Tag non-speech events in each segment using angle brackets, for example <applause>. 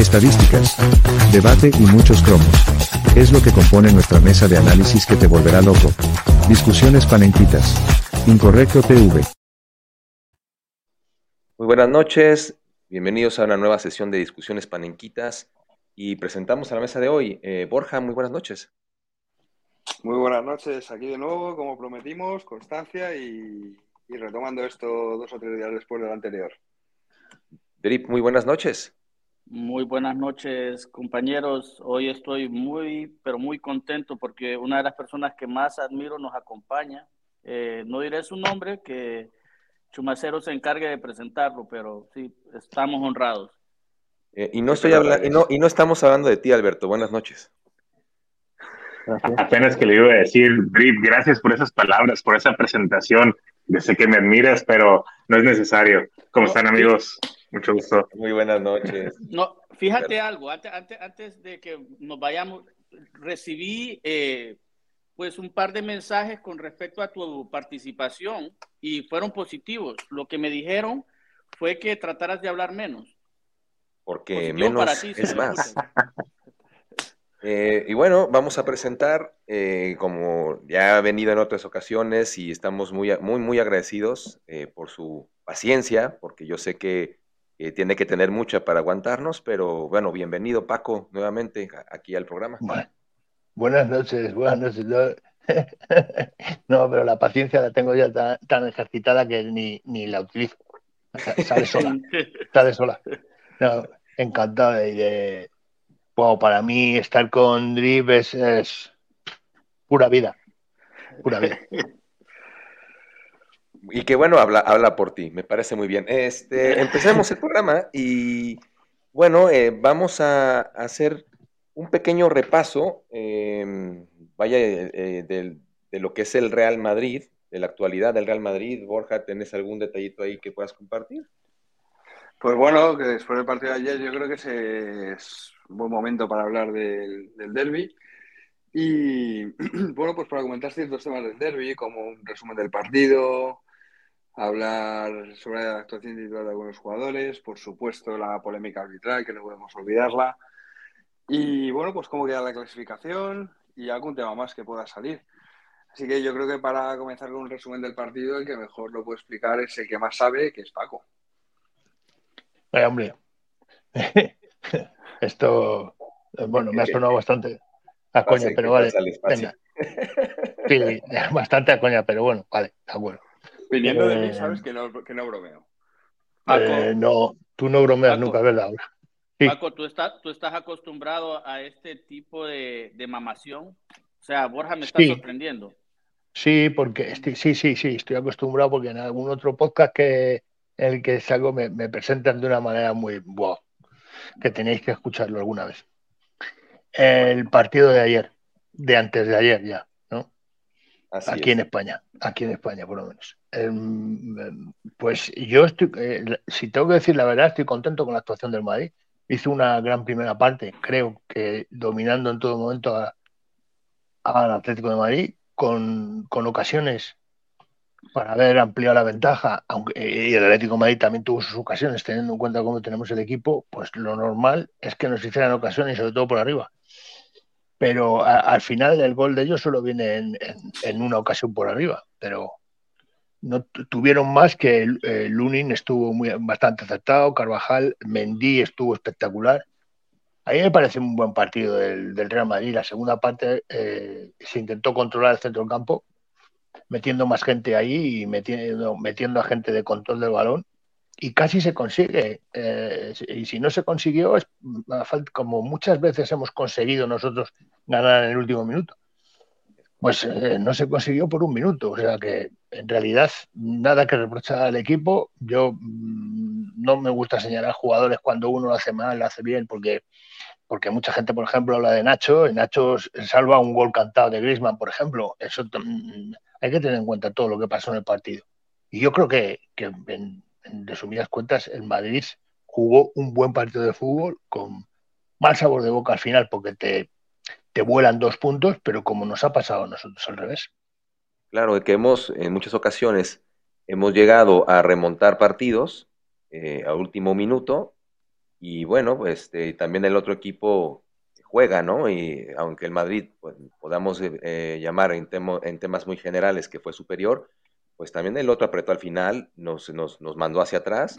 estadísticas, debate y muchos cromos. Es lo que compone nuestra mesa de análisis que te volverá loco. Discusiones panenquitas. Incorrecto TV. Muy buenas noches, bienvenidos a una nueva sesión de discusiones panenquitas y presentamos a la mesa de hoy. Eh, Borja, muy buenas noches. Muy buenas noches, aquí de nuevo, como prometimos, constancia y, y retomando esto dos o tres días después del anterior. Drip, muy buenas noches. Muy buenas noches, compañeros. Hoy estoy muy, pero muy contento porque una de las personas que más admiro nos acompaña. Eh, no diré su nombre, que Chumacero se encargue de presentarlo, pero sí, estamos honrados. Eh, y, no estoy hablando, y, no, y no estamos hablando de ti, Alberto. Buenas noches. Apenas que le iba a decir, Drip, gracias por esas palabras, por esa presentación. Yo sé que me admiras, pero no es necesario. ¿Cómo están, amigos? Mucho gusto. Muy buenas noches. No, fíjate algo, antes, antes, antes, de que nos vayamos, recibí eh, pues un par de mensajes con respecto a tu participación y fueron positivos. Lo que me dijeron fue que trataras de hablar menos. Porque menos es más. Eh, y bueno, vamos a presentar, eh, como ya ha venido en otras ocasiones, y estamos muy, muy, muy agradecidos eh, por su paciencia, porque yo sé que tiene que tener mucha para aguantarnos, pero bueno, bienvenido Paco nuevamente aquí al programa. buenas noches, buenas noches. <laughs> No, pero la paciencia la tengo ya tan, ejercitada que ni, ni, la utilizo. Sale sola, <laughs> sale sola. No, encantado de, para mí estar con Drip es, pura vida. Pura vida. <laughs> Y que bueno, habla, habla por ti, me parece muy bien. Este, empecemos el programa y bueno, eh, vamos a, hacer un pequeño repaso, em, vaya, eh, de lo que es el Real Madrid, de la actualidad del Real Madrid. Borja, ¿tenés algún detallito ahí que puedas compartir? Pues bueno, que después del partido de ayer yo creo que es un buen momento para hablar del, del derby. Y <clears throat> bueno, pues para comentar ciertos temas del derby, como un resumen del partido, hablar sobre la actuación individual de algunos jugadores, por supuesto la polémica arbitral, que no podemos olvidarla. Y bueno, pues cómo queda la clasificación y algún tema más que pueda salir. Así que yo creo que para comenzar con un resumen del partido, el que mejor lo puede explicar es el que más sabe, que es Paco. Eh, hombre, <laughs> esto, eh, bueno, me ha sonado bastante a coña, pero vale. Venga. Sí, <laughs> bastante a coña, pero bueno, vale, de acuerdo. Viniendo de mí, eh, sabes que no, que no bromeo. Eh, no, tú no bromeas nunca, ¿verdad? Paco, ¿tú estás, tú estás acostumbrado a este tipo de, de mamación. O sea, Borja me está sorprendiendo. Sí, porque sí, sí, sí, estoy acostumbrado porque en algún otro podcast que el que salgo me, me presentan de una manera muy wow, que tenéis que escucharlo alguna vez. El partido de ayer, de antes de ayer ya, ¿no? aquí en España, aquí en España por lo menos. Em, pues yo estoy, eh, si tengo que decir la verdad, estoy contento con la actuación del Madrid. Hizo una gran primera parte, creo que dominando en todo momento al Atlético de Madrid, con, con ocasiones para haber ampliado la ventaja, aunque y el Atlético Madrid también tuvo sus ocasiones, teniendo en cuenta cómo tenemos el equipo, pues lo normal es que nos hicieran ocasiones, sobre todo por arriba. Pero al final el gol de ellos solo viene en, una ocasión por arriba, pero no tuvieron más que Lunin estuvo muy, bastante acertado, Carvajal, Mendy estuvo espectacular. A mí me parece un buen partido del, Real Madrid. La segunda parte eh, se intentó controlar el centro del campo, metiendo más gente ahí y metiendo, metiendo a gente de control del balón y casi se consigue. Eh, y si no se consiguió, es como muchas veces hemos conseguido nosotros ganar en el último minuto. Pues eh, no se consiguió por un minuto. O sea que en realidad nada que reprochar al equipo. Yo mm, no me gusta señalar jugadores cuando uno lo hace mal, lo hace bien, porque, porque mucha gente, por ejemplo, habla de Nacho. Y Nacho salva un gol cantado de Grisman, por ejemplo. Eso hay que tener en cuenta todo lo que pasó en el partido. Y yo creo que, en, resumidas cuentas, el Madrid jugó un buen partido de fútbol con mal sabor de boca al final porque te, te vuelan dos puntos, pero como nos ha pasado a nosotros al revés. Claro, que hemos en muchas ocasiones hemos llegado a remontar partidos eh, a último minuto Y bueno, este, también el otro equipo juega, ¿no? Y aunque el Madrid pues, podamos eh, llamar en, en, temas muy generales que fue superior, pues también el otro apretó al final, nos, nos, nos, mandó hacia atrás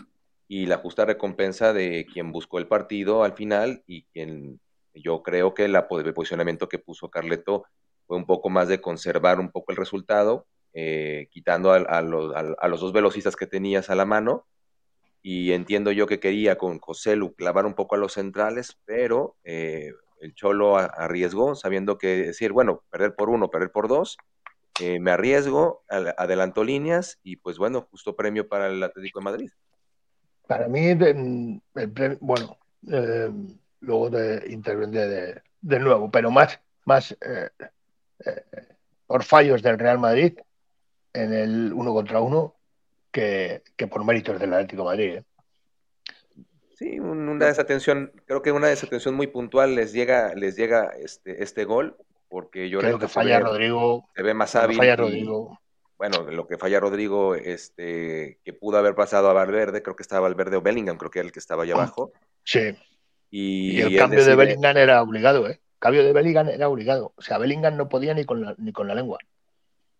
y la justa recompensa de quien buscó el partido al final y quien yo creo que el posicionamiento que puso Carleto fue un poco más de conservar un poco el resultado, eh, quitando a, a, los, a, los, dos velocistas que tenías a la mano. Y entiendo yo que quería con José Lu clavar un poco a los centrales, pero eh, el Cholo arriesgó, sabiendo que decir, bueno, perder por uno, perder por dos, eh, me arriesgo, adelanto líneas y pues bueno, justo premio para el Atlético de Madrid. Para mí, el, bueno, eh, luego de intervenir de, nuevo, pero más, más eh, por fallos del Real Madrid en el uno contra uno que, que por méritos del Atlético de Madrid. Sí, una desatención, creo que una desatención muy puntual les llega, les llega este, este gol, porque yo creo que falla Rodrigo. Se ve más hábil. Falla Rodrigo. Bueno, lo que falla Rodrigo, este, que pudo haber pasado a Valverde, creo que estaba Valverde o Bellingham, creo que era el que estaba allá abajo. Sí. Y, el cambio de Bellingham era obligado, ¿eh? El cambio de Bellingham era obligado. O sea, Bellingham no podía ni con la, ni con la lengua.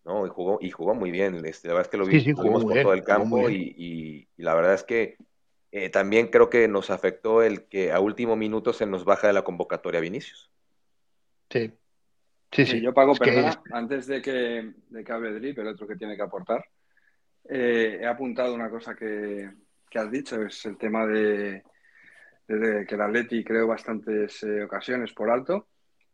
No, y jugó, y jugó muy bien. Este, la verdad es que lo vi, por todo el campo y, la verdad es que eh, también creo que nos afectó el que a último minuto se nos baja de la convocatoria Vinicius. Sí. Sí, sí. yo pago, perdona, antes de que, de que hable Drip, el otro que tiene que aportar, eh, he apuntado una cosa que, has dicho, es el tema de, que el Atleti creó bastantes eh, ocasiones por alto.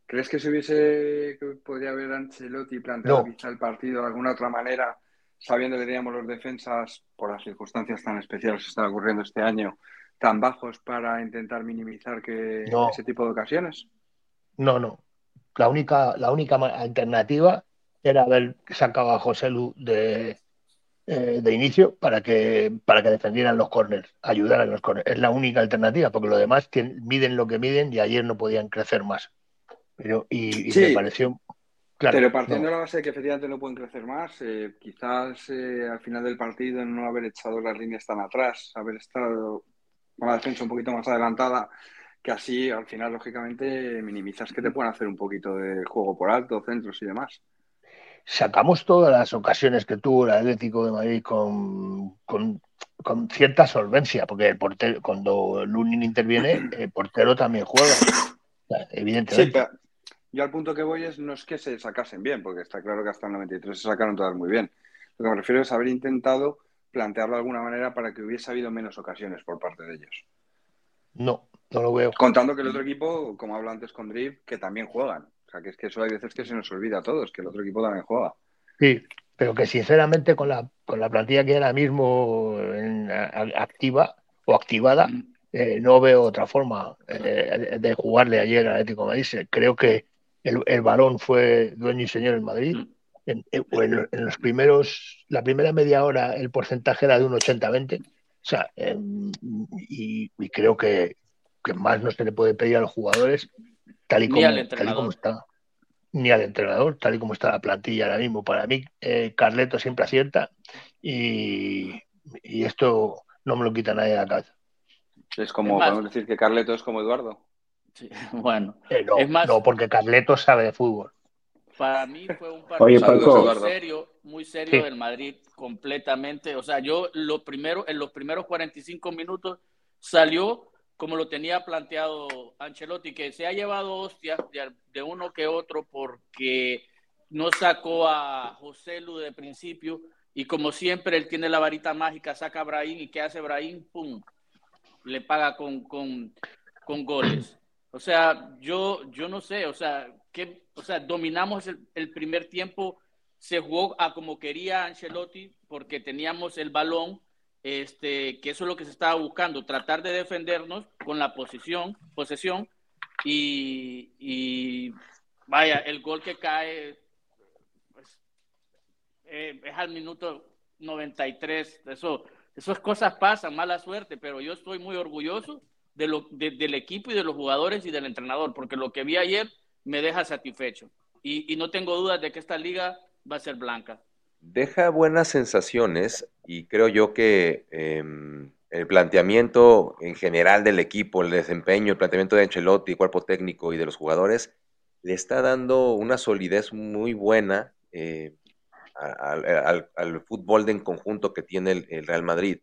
¿Crees que se hubiese, que podría haber Ancelotti planteado quizá el partido de alguna otra manera sabiendo que teníamos los defensas, por las circunstancias tan especiales que están ocurriendo este año, tan bajos para intentar minimizar que ese tipo de ocasiones? No, no. La única, la única alternativa era haber sacado a José Lu de, eh, de inicio para que, para que defendieran los corners, ayudaran a los corners. Es la única alternativa, porque los demás miden lo que miden y ayer no podían crecer más. Pero, y, me pareció pero partiendo de la base de que efectivamente no pueden crecer más, eh, quizás eh, al final del partido no haber echado las líneas tan atrás, haber estado con la defensa un poquito más adelantada, que así al final, lógicamente, minimizas que te puedan hacer un poquito de juego por alto, centros y demás. Sacamos todas las ocasiones que tuvo el Atlético de Madrid con, con, cierta solvencia, porque el portero, cuando Lunin interviene, el portero también juega. Evidentemente. Yo al punto que voy es no es que se sacasen bien, porque está claro que hasta el 93 se sacaron todas muy bien. Lo que me refiero es haber intentado plantearlo de alguna manera para que hubiese habido menos ocasiones por parte de ellos. No, no lo veo. Contando que el otro equipo, como hablo antes con Drift, que también juegan. O sea, que es que eso hay veces que se nos olvida a todos, que el otro equipo también juega. Sí, pero que sinceramente con la, con la plantilla que ahora mismo activa o activada, mm. eh, no veo otra forma eh, de jugarle ayer al Atlético de Madrid. Creo que el, el balón fue dueño y señor en Madrid. Mm. En, en, los primeros, la primera media hora el porcentaje era de un 80-20. O sea, em, y, creo que, que, más no se le puede pedir a los jugadores, tal y, como, tal y como está. Ni al entrenador, tal y como está la plantilla ahora mismo. Para mí, eh, Carleto siempre acierta y, y, esto no me lo quita nadie de la cabeza. Es como, podemos decir que Carleto es como Eduardo. <laughs> bueno. Eh, no, es más, no, porque Carleto sabe de fútbol. Para mí fue un partido muy serio, muy serio del Madrid, completamente. O sea, yo lo primero, en los primeros 45 minutos salió como lo tenía planteado Ancelotti, que se ha llevado hostias de, uno que otro porque no sacó a José Lu de principio y como siempre él tiene la varita mágica, saca a Brahim y ¿qué hace Brahim? ¡Pum! Le paga con, con, con goles. O sea, yo, yo no sé, o sea, que, o sea, dominamos el, primer tiempo, se jugó a como quería Ancelotti porque teníamos el balón, este, que eso es lo que se estaba buscando, tratar de defendernos con la posición, posesión y, vaya, el gol que cae pues, eh, es al minuto 93, eso, esas cosas pasan, mala suerte, pero yo estoy muy orgulloso de del equipo y de los jugadores y del entrenador, porque lo que vi ayer me deja satisfecho. Y, no tengo dudas de que esta liga va a ser blanca. Deja buenas sensaciones y creo yo que em, el planteamiento en general del equipo, el desempeño, el planteamiento de Ancelotti, cuerpo técnico y de los jugadores, le está dando una solidez muy buena eh, al, fútbol en conjunto que tiene el, Real Madrid.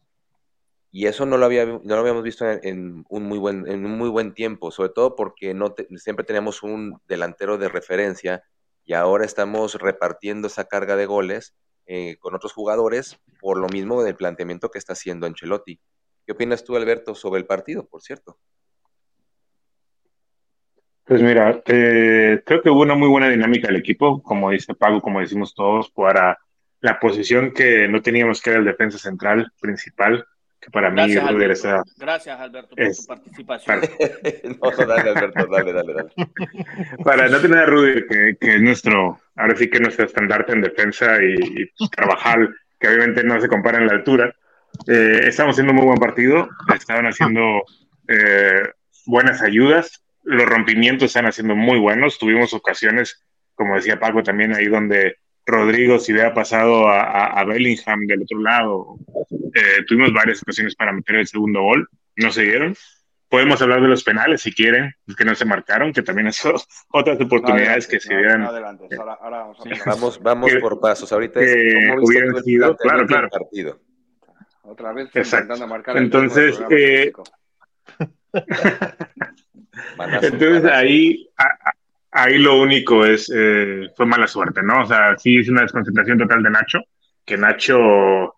Y eso no lo, había, no lo habíamos visto en, un muy buen, en un muy buen tiempo, sobre todo porque no siempre teníamos un delantero de referencia y ahora estamos repartiendo esa carga de goles eh, con otros jugadores por lo mismo del planteamiento que está haciendo Ancelotti. ¿Qué opinas tú, Alberto, sobre el partido, por cierto? Pues mira, eh, creo que hubo una muy buena dinámica del equipo, como dice Pago, como decimos todos, para la posición que no teníamos que era el defensa central principal, que para mí Gracias, Gracias, Alberto, por tu participación. <laughs> no, dale, Alberto, dale, dale, dale. para no tener a Rudy, que, es nuestro, ahora sí que nuestro estandarte en defensa y, trabajar, que obviamente no se compara en la altura, eh, estamos haciendo un muy buen partido, estaban haciendo eh, buenas ayudas, los rompimientos están haciendo muy buenos. Tuvimos ocasiones, como decía Paco, también ahí donde Rodrigo si hubiera pasado a, Bellingham del otro lado. Eh, tuvimos varias ocasiones para meter el segundo gol, no se dieron. Podemos hablar de los penales si quieren, que no se marcaron, que también son <laughs> otras oportunidades que se dieran. vamos, vamos por pasos. Ahorita hubieran sido, claro, claro. Partido. Otra vez intentando marcar Entonces, eh, <laughs> Entonces ahí, ahí lo único es, eh, fue mala suerte, ¿no? O sea, sí es una desconcentración total de Nacho, que Nacho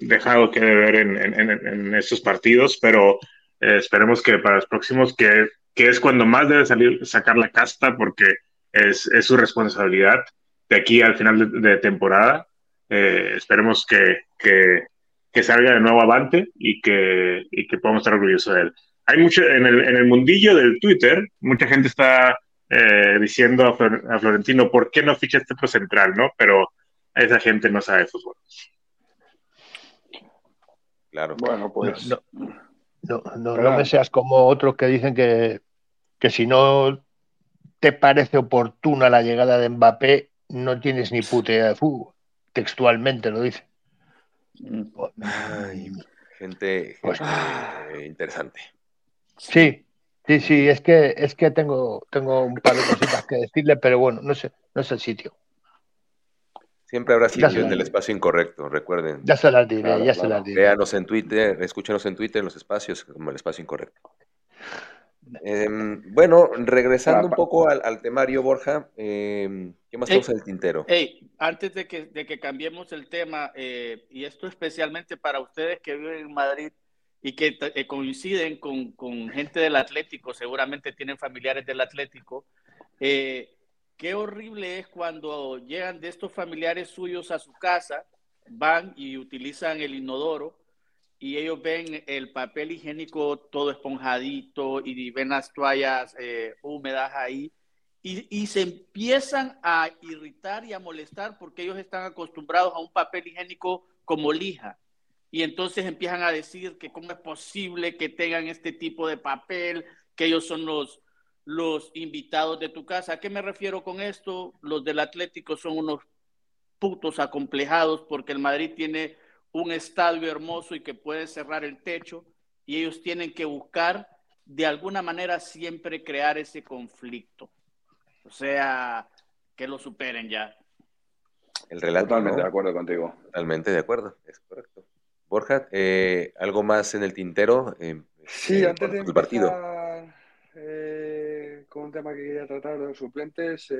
dejado que ver en, estos partidos, pero eh, esperemos que para los próximos, que, es cuando más debe salir, sacar la casta, porque es, su responsabilidad de aquí al final de, temporada. Eh, esperemos que, que, salga de nuevo avante y que, y que podamos estar orgullosos de él hay mucho, en el, en el mundillo del Twitter, mucha gente está eh, diciendo a, Florentino, ¿por qué no ficha este central, no? Pero esa gente no sabe fútbol. Claro. Bueno, pues. No, no, no, me seas como otros que dicen que, que si no te parece oportuna la llegada de Mbappé, no tienes ni puta de fútbol. Textualmente lo dice. gente, pues, eh, interesante. Sí, sí, sí, es que, es que tengo, tengo un par de cositas que decirle, pero bueno, no sé, no es el sitio. Siempre habrá sitio en el espacio incorrecto, recuerden. Ya se las diré, ya se las diré. Véanos en Twitter, escúchenos en Twitter en los espacios como el espacio incorrecto. Em, bueno, regresando un poco al, temario, Borja, em, ¿qué más tenemos en el tintero? Hey, antes de que, de que cambiemos el tema, eh, y esto especialmente para ustedes que viven en Madrid, y que eh, coinciden con, con, gente del Atlético, seguramente tienen familiares del Atlético. Eh, qué horrible es cuando llegan de estos familiares suyos a su casa, van y utilizan el inodoro y ellos ven el papel higiénico todo esponjadito y ven las toallas eh, húmedas ahí y, y, se empiezan a irritar y a molestar porque ellos están acostumbrados a un papel higiénico como lija. Y entonces empiezan a decir que cómo es posible que tengan este tipo de papel, que ellos son los, los invitados de tu casa. ¿A qué me refiero con esto? Los del Atlético son unos putos acomplejados porque el Madrid tiene un estadio hermoso y que puede cerrar el techo y ellos tienen que buscar de alguna manera siempre crear ese conflicto. O sea, que lo superen ya. El relato. Totalmente de acuerdo contigo. Totalmente de acuerdo, es correcto. Borja, eh, ¿algo más en el tintero? Eh, sí, antes de empezar partido. Eh, con un tema que quería tratar de los suplentes,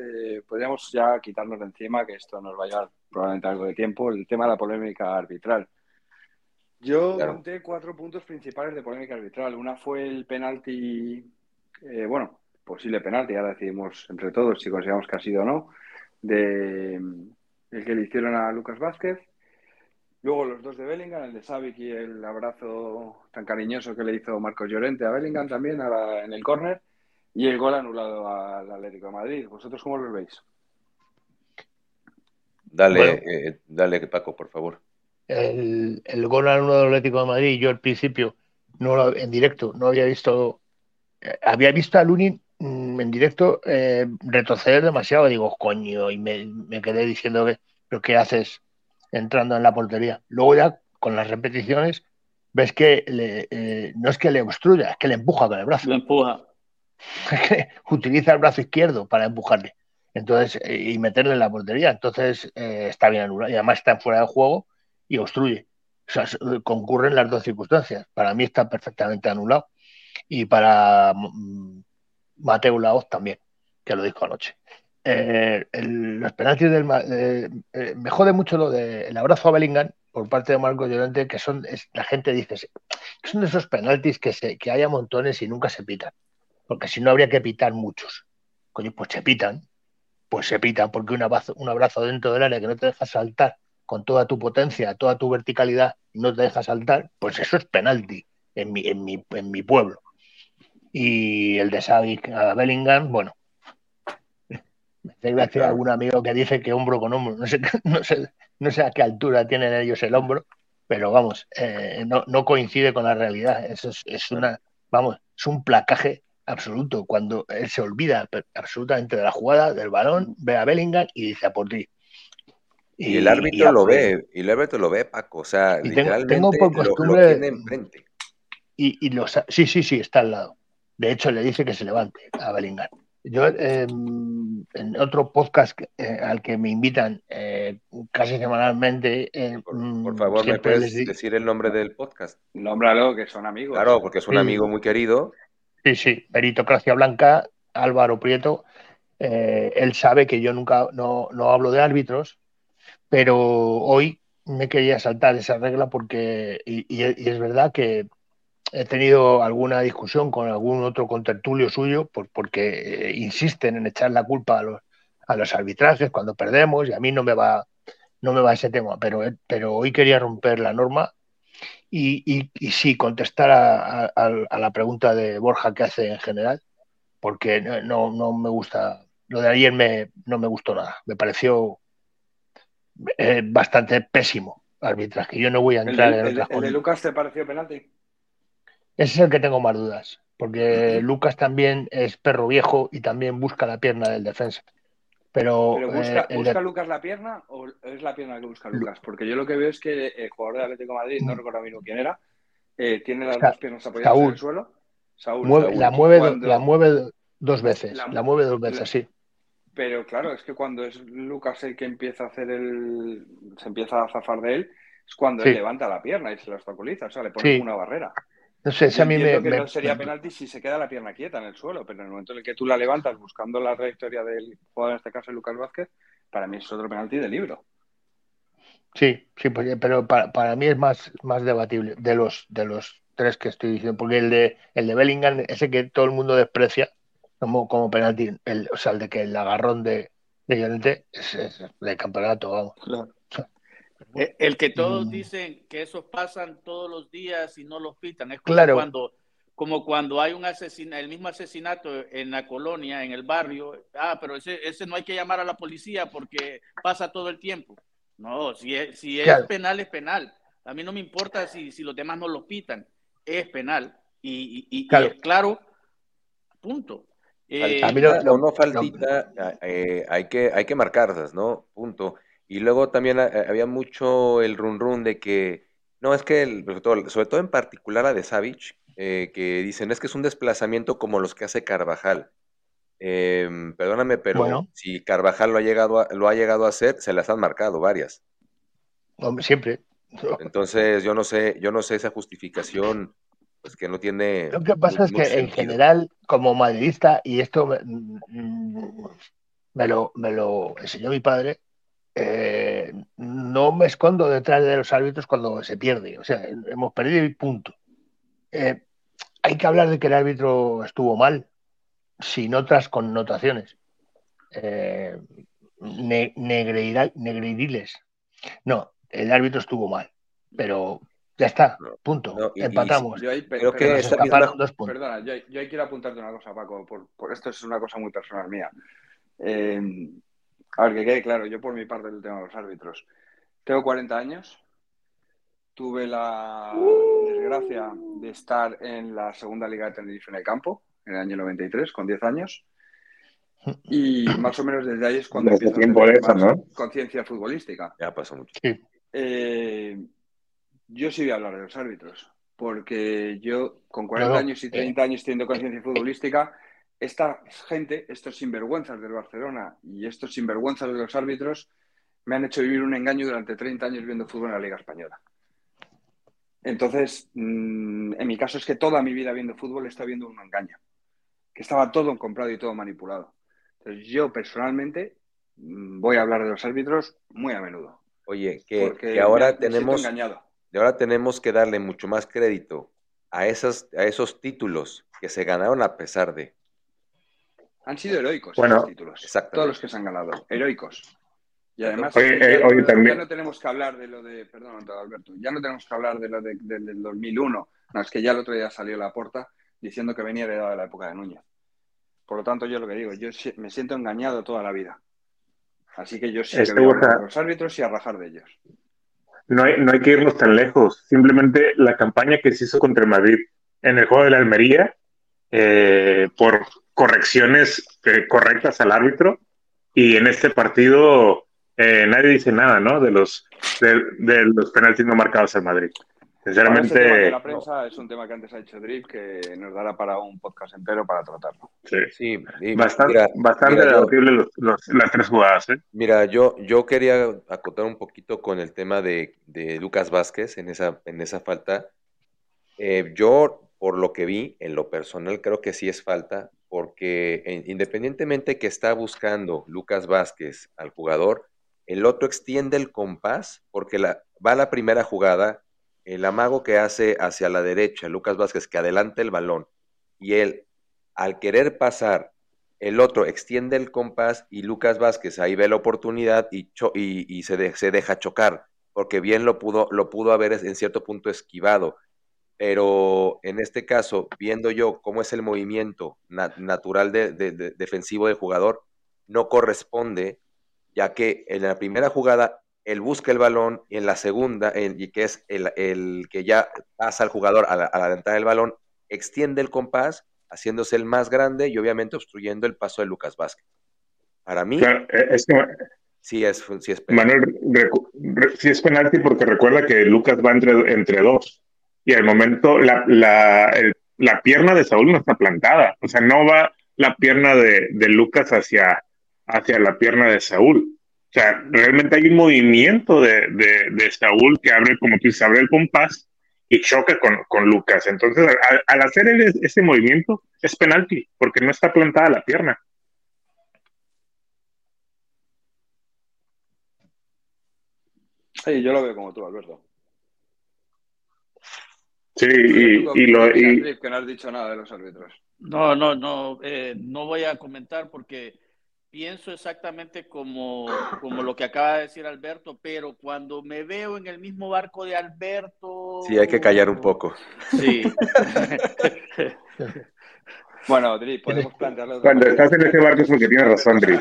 podríamos ya quitarnos de encima, que esto nos va a llevar probablemente algo de tiempo, el tema de la polémica arbitral. Yo conté cuatro puntos principales de polémica arbitral. Una fue el penalti, bueno, posible penalti, ahora decidimos entre todos si consideramos que ha sido o no, de el que le hicieron a Lucas Vázquez. Luego los dos de Bellingham, el de Savic y el abrazo tan cariñoso que le hizo Marcos Llorente a Bellingham también en el córner y el gol anulado al Atlético de Madrid. ¿Vosotros cómo lo veis? Dale, eh, dale Paco, por favor. El, gol anulado al Atlético de Madrid, yo al principio, no en directo, no había visto, eh, había visto a Lunin mm, en directo eh, retroceder demasiado, digo, coño, y me, me quedé diciendo que, ¿pero qué haces? entrando en la portería. Luego ya con las repeticiones ves que eh, no es que le obstruya, es que le empuja con el brazo. Le empuja. Que <laughs> utiliza el brazo izquierdo para empujarle. Entonces, y meterle en la portería. Entonces, está bien anulado. Y además está fuera de juego y obstruye. O sea, concurren las dos circunstancias. Para mí está perfectamente anulado. Y para mm, Mateo Laoz también, que lo dijo anoche. Eh, los penaltis del eh, eh, me jode mucho lo del abrazo a Bellingham por parte de Marco Llorente, que son, la gente dice, son de esos penaltis que, se, que haya montones y nunca se pitan, porque si no habría que pitar muchos. Coño, pues se pitan, pues se pitan, porque un abrazo, un abrazo dentro del área que no te deja saltar con toda tu potencia, toda tu verticalidad, no te deja saltar, pues eso es penalti en mi, en mi, en mi pueblo. Y el de Savic a Bellingham, bueno, <laughs> me hace gracia algún amigo que dice que hombro con hombro. No sé, <laughs> no sé, no sé a qué altura tienen ellos el hombro, pero vamos, eh, no, no, coincide con la realidad. Eso es, una, vamos, es un placaje absoluto. Cuando él se olvida absolutamente de la jugada, del balón, ve a Bellingham y dice a por ti. Y, el árbitro lo ve, y el árbitro lo ve, Paco. O sea, literalmente tengo, por costumbre, lo, tiene enfrente. Y, y sí, sí, sí, está al lado. De hecho, le dice que se levante a Bellingham. Yo, em, en otro podcast eh, al que me invitan eh, casi semanalmente. Eh, por, mm, favor, ¿me puedes decir el nombre del podcast? Nómbralo, que son amigos. Claro, porque es un amigo muy querido. Sí, sí, Meritocracia Blanca, Álvaro Prieto. él sabe que yo nunca no, no hablo de árbitros, pero hoy me quería saltar esa regla porque, y es verdad que he tenido alguna discusión con algún otro contertulio suyo porque eh, insisten en echar la culpa a los, a los arbitrajes cuando perdemos y a mí no me va no me va ese tema, pero, eh, pero hoy quería romper la norma y, y, sí contestar a, la pregunta de Borja que hace en general, porque no, no me gusta, lo de ayer me, no me gustó nada, me pareció eh, bastante pésimo arbitraje. Yo no voy a entrar en otras ¿El de Lucas te pareció penalti? Ese es el que tengo más dudas, porque <laughs> Lucas también es perro viejo y también busca la pierna del defensa. Pero, busca, eh, Lucas la pierna o es la pierna que busca Lucas? Porque yo lo que veo es que el jugador de Atlético de Madrid, no mm. recuerdo mismo quién era, eh, tiene las dos piernas apoyadas en el suelo. Saúl, La, mueve, la mueve dos veces, la, mueve dos veces, sí. Pero claro, es que cuando es Lucas el que empieza a hacer el. se empieza a zafar de él, es cuando él levanta la pierna y se la obstaculiza, o sea, le pone una barrera. No sé, a mí me, que no sería penalti si se queda la pierna quieta en el suelo, pero en el momento en el que tú la levantas buscando la trayectoria del jugador, en este caso Lucas Vázquez, para mí es otro penalti de libro. Sí, sí, pues, pero para, mí es más, más debatible de los, de los tres que estoy diciendo, porque el de, el de Bellingham, ese que todo el mundo desprecia como, como penalti, el, o sea, el de que el agarrón de, de Llorente es, es de campeonato, vamos. Claro. Eh, el que todos mm. dicen que esos pasan todos los días y no los pitan. Es como cuando como cuando hay un asesinato, el mismo asesinato en la colonia, en el barrio. Ah, pero ese, ese no hay que llamar a la policía porque pasa todo el tiempo. No, si es, si es penal, es penal. A mí no me importa si, si los demás no lo pitan. Es penal. Y, y, claro. claro, punto. Eh, a mí no, no, faltita, eh, hay, que, hay que marcarlas, ¿no? Punto. Y luego también eh, había mucho el run run de que, no, es que, el, sobre, todo, en particular a de Savage, eh, que dicen, es que es un desplazamiento como los que hace Carvajal. Em, perdóname, pero si Carvajal lo ha, llegado a, lo ha llegado a hacer, se las han marcado varias. Hombre, siempre. Entonces, yo no sé, yo no sé esa justificación, pues que no tiene. Lo que pasa es que en general, como madridista, y esto me, mm, me, lo, me lo enseñó mi padre, eh, no me escondo detrás de los árbitros cuando se pierde. O sea, hemos perdido y punto. Eh, hay que hablar de que el árbitro estuvo mal, sin otras connotaciones. Eh, negridiles. No, el árbitro estuvo mal, pero ya está, punto. Empatamos. yo creo que Perdona, yo, yo, quiero apuntarte una cosa, Paco, por, esto es una cosa muy personal mía. Eh, a ver, que quede claro, yo por mi parte del tema de los árbitros. Tengo 40 años. Tuve la desgracia de estar en la segunda liga de Tenerife en el campo, en el año 93, con 10 años. Y más o menos desde ahí es cuando empiezo a tener conciencia futbolística. Ya pasó mucho. Eh, yo sí voy a hablar de los árbitros. porque yo con 40 años y 30 años teniendo conciencia futbolística, esta gente, estos sinvergüenzas del Barcelona y estos sinvergüenzas de los árbitros me han hecho vivir un engaño durante 30 años viendo fútbol en la Liga Española. Entonces, mm, en mi caso es que toda mi vida viendo fútbol está viendo un engaño, que estaba todo comprado y todo manipulado. Entonces, yo personalmente mm, voy a hablar de los árbitros muy a menudo. Oye, que, ahora tenemos y ahora tenemos que darle mucho más crédito a, esas, a esos títulos que se ganaron a pesar de. Han sido heroicos esos títulos. Todos los que se han ganado, heroicos. Y además, ya, eh, también... no tenemos que hablar de lo de, perdón, Alberto, ya no tenemos que hablar de lo de, del 2001. No, es que ya el otro día salió la porta diciendo que venía de la época de Núñez. Por lo tanto, yo lo que digo, yo me siento engañado toda la vida. Así que yo sí que voy a los árbitros y a rajar de ellos. No hay, no hay que irnos tan lejos. Simplemente la campaña que se hizo contra Madrid en el juego de la Almería, eh, por correcciones eh, correctas al árbitro, y en este partido eh, nadie dice nada, ¿no? De los, de, los penaltis no marcados al Madrid. Sinceramente. la prensa es un tema que antes ha hecho Drip que nos dará para un podcast entero para tratarlo. Sí, sí bastante, bastante las tres jugadas. ¿eh? Mira, yo, yo quería acotar un poquito con el tema de, Lucas Vázquez en esa, en esa falta. Eh, yo, por lo que vi, en lo personal, creo que sí es falta, porque independientemente que está buscando Lucas Vázquez al jugador, el otro extiende el compás porque va la primera jugada, el amago que hace hacia la derecha, Lucas Vázquez, que adelanta el balón, y él, al querer pasar, el otro extiende el compás y Lucas Vázquez ahí ve la oportunidad y, y, se, se, deja chocar, porque bien lo pudo, lo pudo haber en cierto punto esquivado. Pero en este caso, viendo yo cómo es el movimiento natural de, defensivo del jugador, no corresponde ya que en la primera jugada él busca el balón y en la segunda, y que es el, que ya pasa al jugador a la, a del balón, extiende el compás, haciéndose el más grande y obviamente obstruyendo el paso de Lucas Vázquez. Para mí, eh, es sí, es, sí es penalti. Manuel, sí es penalti porque recuerda que Lucas va entre, entre dos y al momento la, la, pierna de Saúl no está plantada, o sea, no va la pierna de, de Lucas hacia, hacia la pierna de Saúl. O sea, realmente hay un movimiento de, de, Saúl que abre, como tú dices, abre el compás y choca con, con Lucas. Entonces, al, hacer ese movimiento, es penalti, porque no está plantada la pierna. Sí, yo lo veo como tú, Alberto. Sí, y, lo. Y... Que no has dicho nada de los árbitros. No, no, no, eh, no voy a comentar porque pienso exactamente como, como lo que acaba de decir Alberto, pero cuando me veo en el mismo barco de Alberto... Sí, hay que callar un poco. Sí. <laughs> bueno, Dri, podemos plantearlo... Cuando estás en ese barco es porque tienes razón, Dri.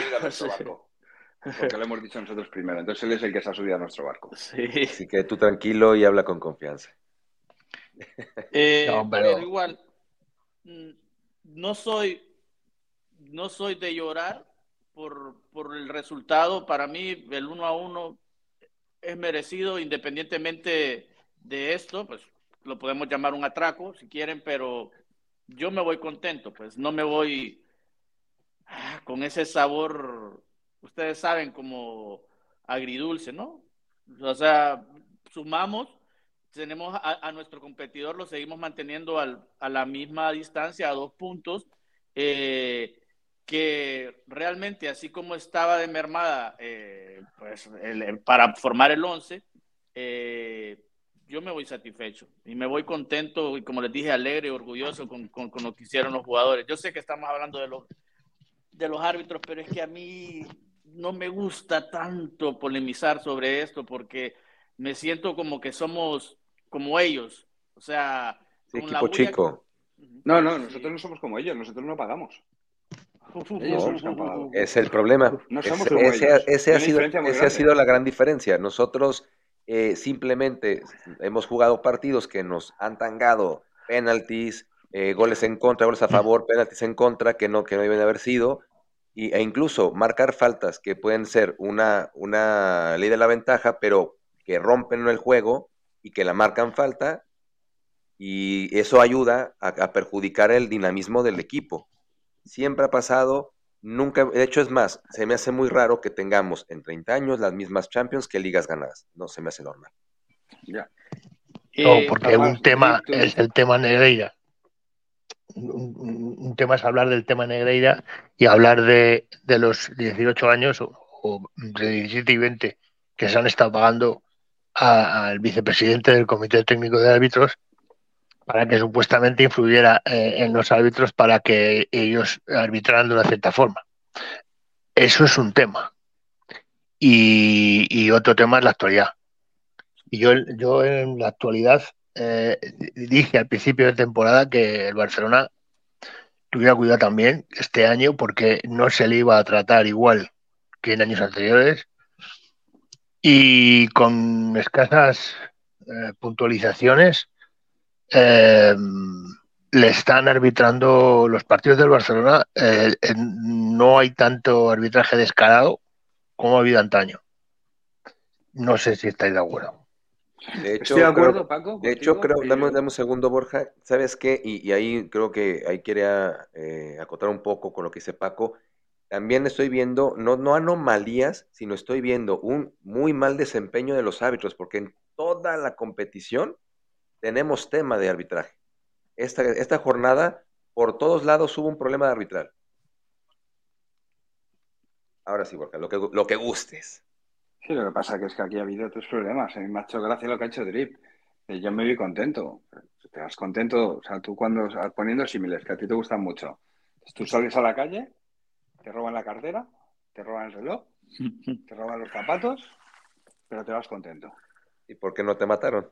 Porque lo hemos dicho nosotros primero. Entonces él es el que se ha subido a nuestro barco. Sí. Así que tú tranquilo y habla con confianza. Eh, pero igual, mm, no soy, no soy de llorar, por, el resultado. Para mí, el uno a uno es merecido independientemente de esto, pues lo podemos llamar un atraco si quieren, pero yo me voy contento, pues no me voy ah, con ese sabor, ustedes saben, como agridulce, ¿no? O sea, sumamos, tenemos a, a nuestro competidor, lo seguimos manteniendo al, a la misma distancia, a dos puntos. Eh, que realmente, así como estaba de mermada eh, pues, para formar el 11, eh, yo me voy satisfecho y me voy contento y como les dije, alegre orgulloso con, con, lo que hicieron los jugadores. Yo sé que estamos hablando de los, de los árbitros, pero es que a mí no me gusta tanto polemizar sobre esto porque me siento como que somos como ellos. O sea, equipo chico. No, no, nosotros no somos como ellos, nosotros no pagamos. Es el problema. ese, ha sido, ha sido, la gran diferencia. Nosotros eh, simplemente hemos jugado partidos que nos han tangado penaltis, eh, goles en contra, goles a favor, penaltis en contra que no, que no deben haber sido, y, e incluso marcar faltas que pueden ser una, una ley de la ventaja, pero que rompen el juego y que la marcan falta, y eso ayuda a, perjudicar el dinamismo del equipo. Siempre ha pasado, nunca, de hecho es más, se me hace muy raro que tengamos en 30 años las mismas Champions que ligas ganadas, no se me hace normal. Ya. No, porque un tema es el tema Negreira. Un, tema es hablar del tema Negreira y hablar de, los 18 años o, o, de 17 y 20 que se han estado pagando al vicepresidente del Comité Técnico de Árbitros para que supuestamente influyera eh, en los árbitros para que ellos arbitraran de una cierta forma. Eso es un tema. Y, otro tema es la actualidad. Y yo, yo en la actualidad eh, dije al principio de temporada que el Barcelona tuviera cuidado también este año porque no se le iba a tratar igual que en años anteriores y con escasas eh, puntualizaciones eh, le están arbitrando los partidos del Barcelona. Eh, no hay tanto arbitraje descarado como ha habido antaño. No sé si estáis de acuerdo. De hecho, Estoy de acuerdo, Paco. De hecho, creo, dame, un segundo, Borja. ¿Sabes qué? Y, ahí creo que ahí quería eh, acotar un poco con lo que dice Paco. También estoy viendo, no, no anomalías, sino estoy viendo un muy mal desempeño de los árbitros, porque en toda la competición tenemos tema de arbitraje. Esta, esta jornada, por todos lados hubo un problema de arbitral. Ahora sí, Borja, lo que, lo que gustes. Sí, lo que pasa es que aquí ha habido otros problemas. A mí me ha gracia lo que ha hecho Drip. Yo me vi contento. Te vas contento, o sea, tú cuando poniendo símiles que a ti te gustan mucho, tú sales a la calle, te roban la cartera, te roban el reloj, <laughs> te roban los zapatos, pero te vas contento. ¿Y por qué no te mataron?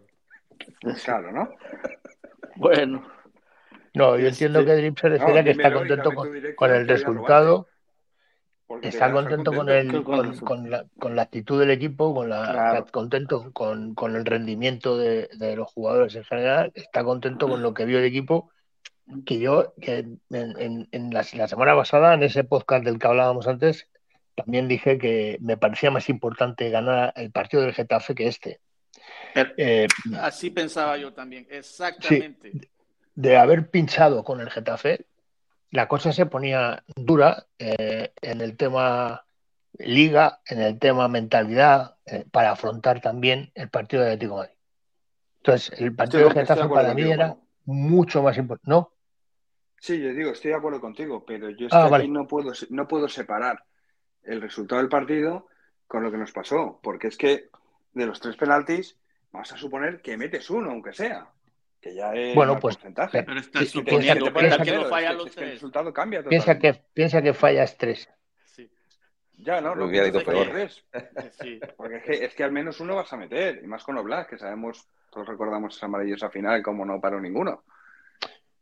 Claro, ¿no? <laughs> Bueno. No, yo entiendo que Drip se refiere a que está contento con, el resultado. Está contento con, el, con, la, con, la, actitud del equipo, con la, contento con, el rendimiento de, los jugadores en general, está contento con lo que vio el equipo. Que yo, que en, en la, la, semana pasada, en ese podcast del que hablábamos antes, también dije que me parecía más importante ganar el partido del Getafe que este. Eh, Así pensaba yo también, exactamente. de haber pinchado con el Getafe, la cosa se ponía dura eh, en el tema liga, en el tema mentalidad, eh, para afrontar también el partido de Atlético Madrid. Entonces, el partido de Getafe para mí era mucho más importante. ¿No? Sí, yo digo, estoy de acuerdo contigo, pero yo ah, aquí no, puedo, no puedo separar el resultado del partido con lo que nos pasó, porque es que de los tres penaltis, vamos a suponer que metes uno, aunque sea. Que ya es bueno, pues, porcentaje. Pero estás suponiendo que, piensa que, no falla los tres. el resultado cambia. Piensa que, piensa que fallas tres. Sí. Ya, no, no hubiera ido peor. Sí. Porque es que, es que, al menos uno vas a meter, y más con Oblak, que sabemos, todos recordamos esa maravillosa final, como no paró ninguno.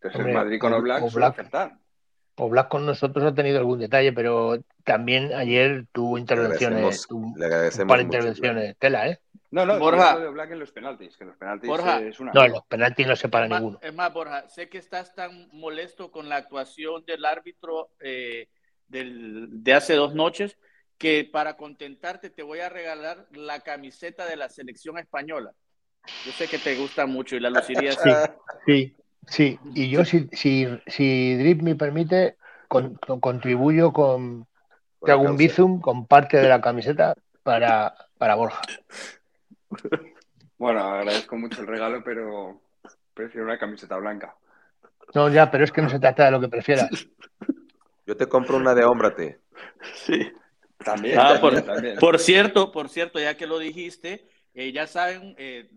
Entonces el Madrid con Oblak, Oblak acertar. Oblak con nosotros ha tenido algún detalle, pero también ayer tuvo intervenciones, tuvo un par de intervenciones, tela, ¿eh? No, no, Borja. de Black en los penaltis, que los penaltis es una... No, en los penaltis no se para ninguno. Es más, Borja, sé que estás tan molesto con la actuación del árbitro eh, del, de hace dos noches que para contentarte te voy a regalar la camiseta de la selección española. Yo sé que te gusta mucho y la lucirías. Sí, sí, sí. Y yo, si, si, si Drip me permite, contribuyo con... Te hago un bizum con parte de la camiseta para, para Borja. Bueno, agradezco mucho el regalo, pero prefiero una camiseta blanca. No, ya, pero es que no se trata de lo que prefieras. Yo te compro una de Hómbrate. Sí. También, ah, por, cierto, por cierto, ya que lo dijiste, eh, ya saben eh,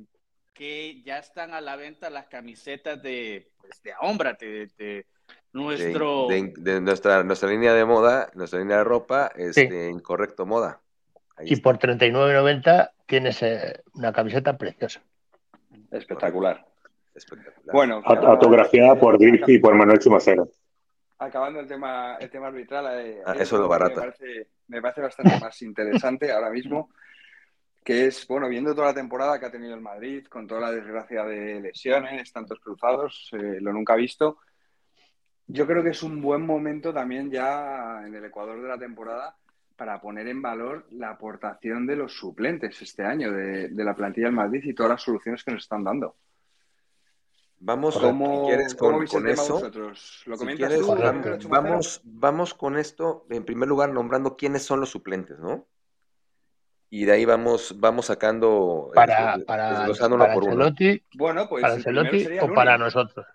que ya están a la venta las camisetas de, pues, de de, nuestro... De, nuestra, nuestra línea de moda, nuestra línea de ropa, este, Incorrecto Moda. y por 39.90 tienes eh, una camiseta preciosa. Espectacular. Bueno, autografiada por Griffith y por Manuel Chumacero. Acabando el tema, el tema arbitral, eh, ah, eso lo barato. Me parece, bastante más interesante ahora mismo, que es, bueno, viendo toda la temporada que ha tenido el Madrid, con toda la desgracia de lesiones, tantos cruzados, eh, lo nunca visto. Yo creo que es un buen momento también ya en el Ecuador de la temporada para poner en valor la aportación de los suplentes este año de, la plantilla del Madrid y todas las soluciones que nos están dando. Vamos, si quieres, con, eso. ¿Lo comentas tú? Vamos, vamos con esto, en primer lugar, nombrando quiénes son los suplentes, ¿no? Y de ahí vamos, vamos sacando. Para, para, para por Ancelotti, bueno, pues para o para nosotros.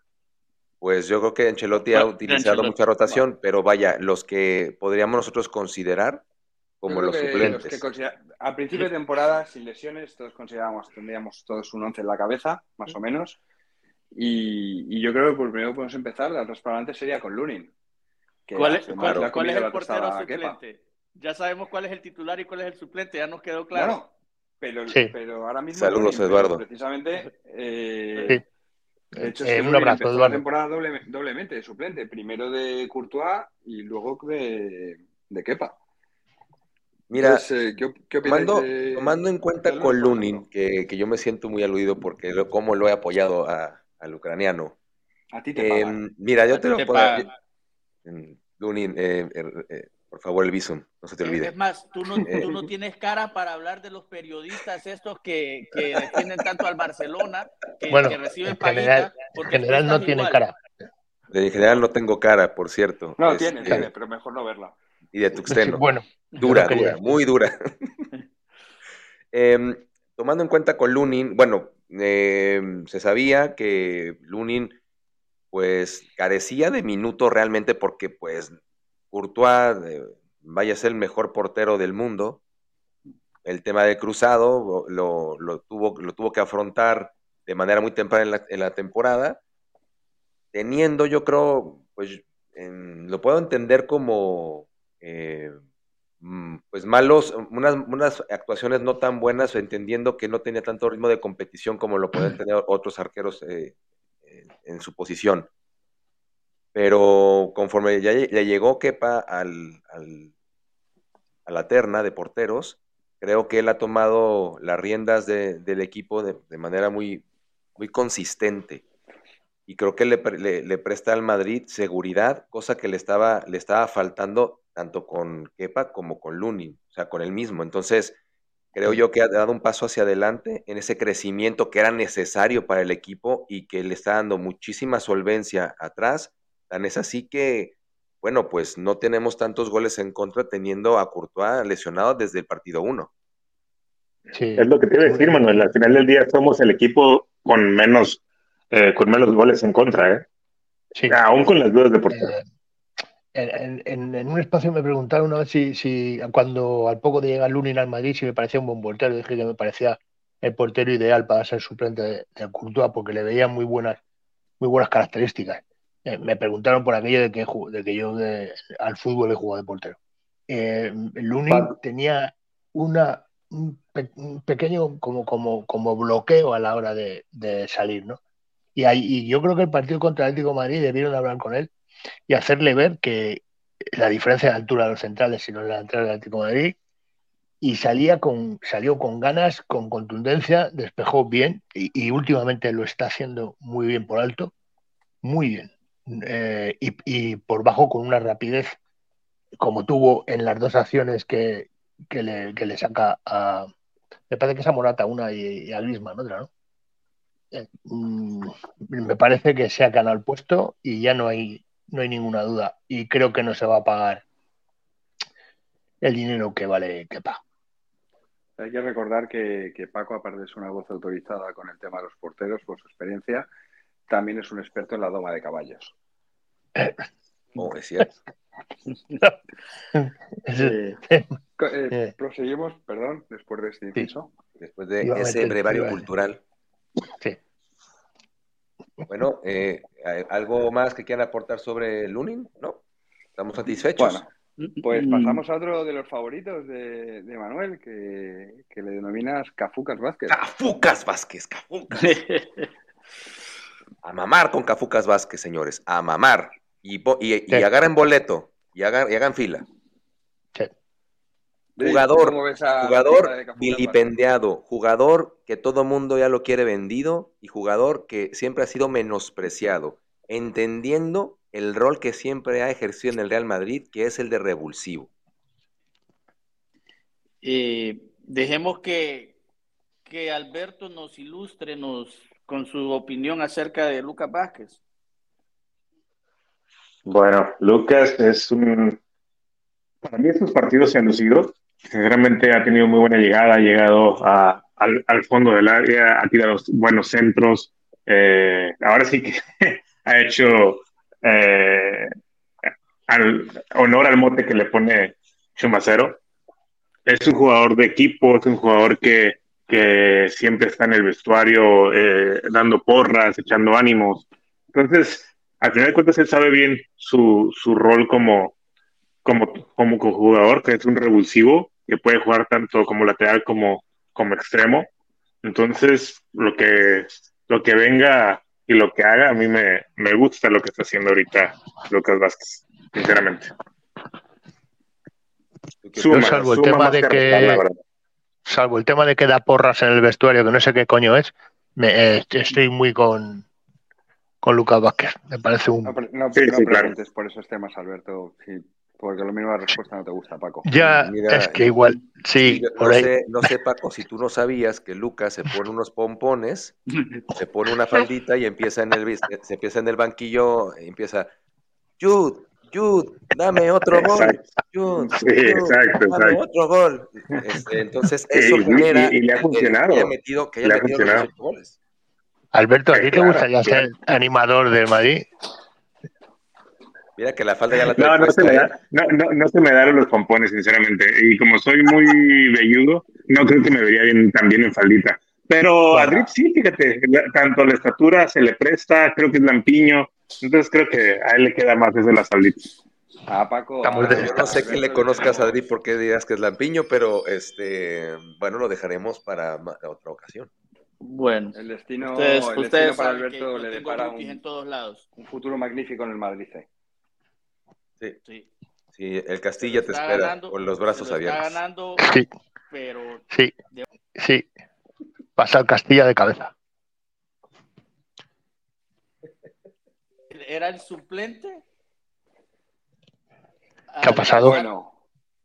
Pues yo creo que Ancelotti ha utilizado mucha rotación, pero vaya, los que podríamos nosotros considerar como los suplentes. a principio de temporada, sin lesiones, todos considerábamos, tendríamos todos un once en la cabeza, más o menos. Y, yo creo que por primero podemos empezar, la transparente sería con Lunin. ¿Cuál, es, cuál, es el portero suplente? Ya sabemos cuál es el titular y cuál es el suplente, ya nos quedó claro. pero, pero ahora mismo. Saludos, Eduardo. Precisamente. Eh, de hecho, eh, un abrazo, Eduardo. la temporada doblemente de suplente. Primero de Courtois y luego de, de Kepa. Mira, eh, tomando, en cuenta con Lunin, que, que, yo me siento muy aludido porque lo, cómo lo he apoyado a, al ucraniano. A ti te eh, Mira, yo te, lo puedo... Lunin, eh, er, eh, por favor, el visum, no se te olvide. Es más, tú no, tú no <laughs> tienes cara para hablar de los periodistas estos que, que defienden tanto al Barcelona, que, que reciben paguita. En general no tiene cara. En general no tengo cara, por cierto. No, tiene, tiene, pero mejor no verla. Y de Tuxteno. <laughs> bueno. Dura, dura, muy dura. <laughs> Em, tomando en cuenta con Lunin, bueno, Em, se sabía que Lunin pues carecía de minutos realmente porque pues Courtois vaya a ser el mejor portero del mundo. El tema del cruzado lo, tuvo, lo tuvo que afrontar de manera muy temprana en la, temporada, teniendo yo creo, pues lo puedo entender como eh, Mm, pues malos, unas, unas, actuaciones no tan buenas, entendiendo que no tenía tanto ritmo de competición como lo pueden tener otros arqueros eh, en su posición. Pero conforme ya le llegó Kepa al, a la terna de porteros, creo que él ha tomado las riendas del equipo de, manera muy, muy consistente. Y creo que le, le, presta al Madrid seguridad, cosa que le estaba, le estaba faltando tanto con Kepa como con Lunin, o sea, con el mismo. Entonces, creo yo que ha dado un paso hacia adelante en ese crecimiento que era necesario para el equipo y que le está dando muchísima solvencia atrás. Tan es así que, bueno, pues no tenemos tantos goles en contra teniendo a Courtois lesionado desde el partido 1. Sí. Es lo que te iba a decir, Manuel. Al final del día somos el equipo con menos, eh, con menos goles en contra, ¿eh? Sí. Aún con las dudas de portero. Eh, en, un espacio me preguntaron una vez si, si cuando al poco de llegar Lunin al Madrid si me parecía un buen portero. Dije que me parecía el portero ideal para ser suplente de, de Courtois porque le veía muy buenas, muy buenas características. Eh, me preguntaron por aquello de que, de que yo al fútbol he jugado de portero. Eh, Lunin tenía una, un, pequeño como, como, como bloqueo a la hora de, salir, ¿no? Y, y yo creo que el partido contra el Atlético de Madrid debieron hablar con él y hacerle ver que la diferencia de altura de los centrales, sino la entrada del Atlético de Madrid, y salía con, salió con ganas, con contundencia, despejó bien y, últimamente lo está haciendo muy bien por alto, muy bien. Eh, y, por bajo con una rapidez como tuvo en las dos acciones que, le, saca a. Me parece que es a Morata una y, a Griezmann otra, ¿no? Eh, mm, me parece que se ha ganado el puesto y ya no hay no hay ninguna duda. Y creo que no se va a pagar el dinero que vale Kepa. Hay que recordar que, Paco, aparte ser una voz autorizada con el tema de los porteros, por su experiencia, también es un experto en la doma de caballos. <laughs> Oh, es cierto. <laughs> Eh, eh, proseguimos, perdón, después de este inciso. Después de ese brevario cultural. Sí. Bueno, eh, ¿algo más que quieran aportar sobre Lunin? ¿No? ¿Estamos satisfechos? Bueno, pues pasamos a otro de los favoritos de, Manuel, que, le denominas Cafucas Vázquez. Cafucas Vázquez, Cafucas. <laughs> a mamar con Cafucas Vázquez, señores, a mamar. Y, y, agarren boleto y hagan, y hagan fila. Jugador, jugador vilipendiado, jugador que todo mundo ya lo quiere vendido y jugador que siempre ha sido menospreciado, entendiendo el rol que siempre ha ejercido en el Real Madrid, que es el de revulsivo. Eh, dejemos que, que Alberto nos ilustre, nos con su opinión acerca de Lucas Vázquez. Bueno, Lucas es un... Para mí estos partidos se han lucido. Sinceramente ha tenido muy buena llegada, ha llegado al, fondo del área, ha tirado buenos centros. Eh, ahora sí que <laughs> ha hecho eh, honor al mote que le pone Chumacero. Es un jugador de equipo, es un jugador que, que siempre está en el vestuario eh, dando porras, echando ánimos. Entonces, al final de cuentas, él sabe bien su, su rol como, como, como jugador, que es un revulsivo, que puede jugar tanto como lateral como, como extremo. Entonces, lo que, lo que venga y lo que haga, a mí me, me gusta lo que está haciendo ahorita Lucas Vázquez, sinceramente. salvo el tema de que salvo el tema de que da porras en el vestuario, que no sé qué coño es, me, eh, estoy muy con, con Lucas Vázquez. Me parece un. No, no, preguntes por esos temas, Alberto, porque lo mismo la respuesta no te gusta, Paco. Ya, es que igual, sí, por no ahí. Sé, no sé, Paco, si tú no sabías que Lucas se pone unos pompones, <laughs> se pone una faldita y empieza en el, se empieza en el banquillo, empieza, Jude, Jude, dame otro gol. Jude, sí, exacto, dame otro gol. Este, entonces, eso y, genera y, y, le ha funcionado. que haya metido, que haya metido los ocho goles. Alberto, ¿a ti te Claro, gustaría ser animador del Madrid? Mira que la falda ya la No, no se, me ¿eh? da, no, no, no se me dan los pompones, sinceramente. Y como soy muy velludo, no creo que me vería bien también en faldita. Pero a Drip sí, fíjate, la- tanto la estatura se le presta, creo que es lampiño. Entonces creo que a él le queda más desde las falditas. A Paco. No sé que le conozcas a Adri porque dirás que es lampiño, pero este, bueno, lo dejaremos para otra ocasión. Bueno, El destino, ustedes, el ustedes destino para Alberto le depara rookies en un, todos lados. un futuro magnífico en el Madrid. ¿eh? Sí, Sí. sí, el Castilla te espera ganando, con los brazos está abiertos. ganando, Sí, pero sí, sí. Pasa el Castilla de cabeza. Era el suplente. ¿Qué ha pasado? Bueno,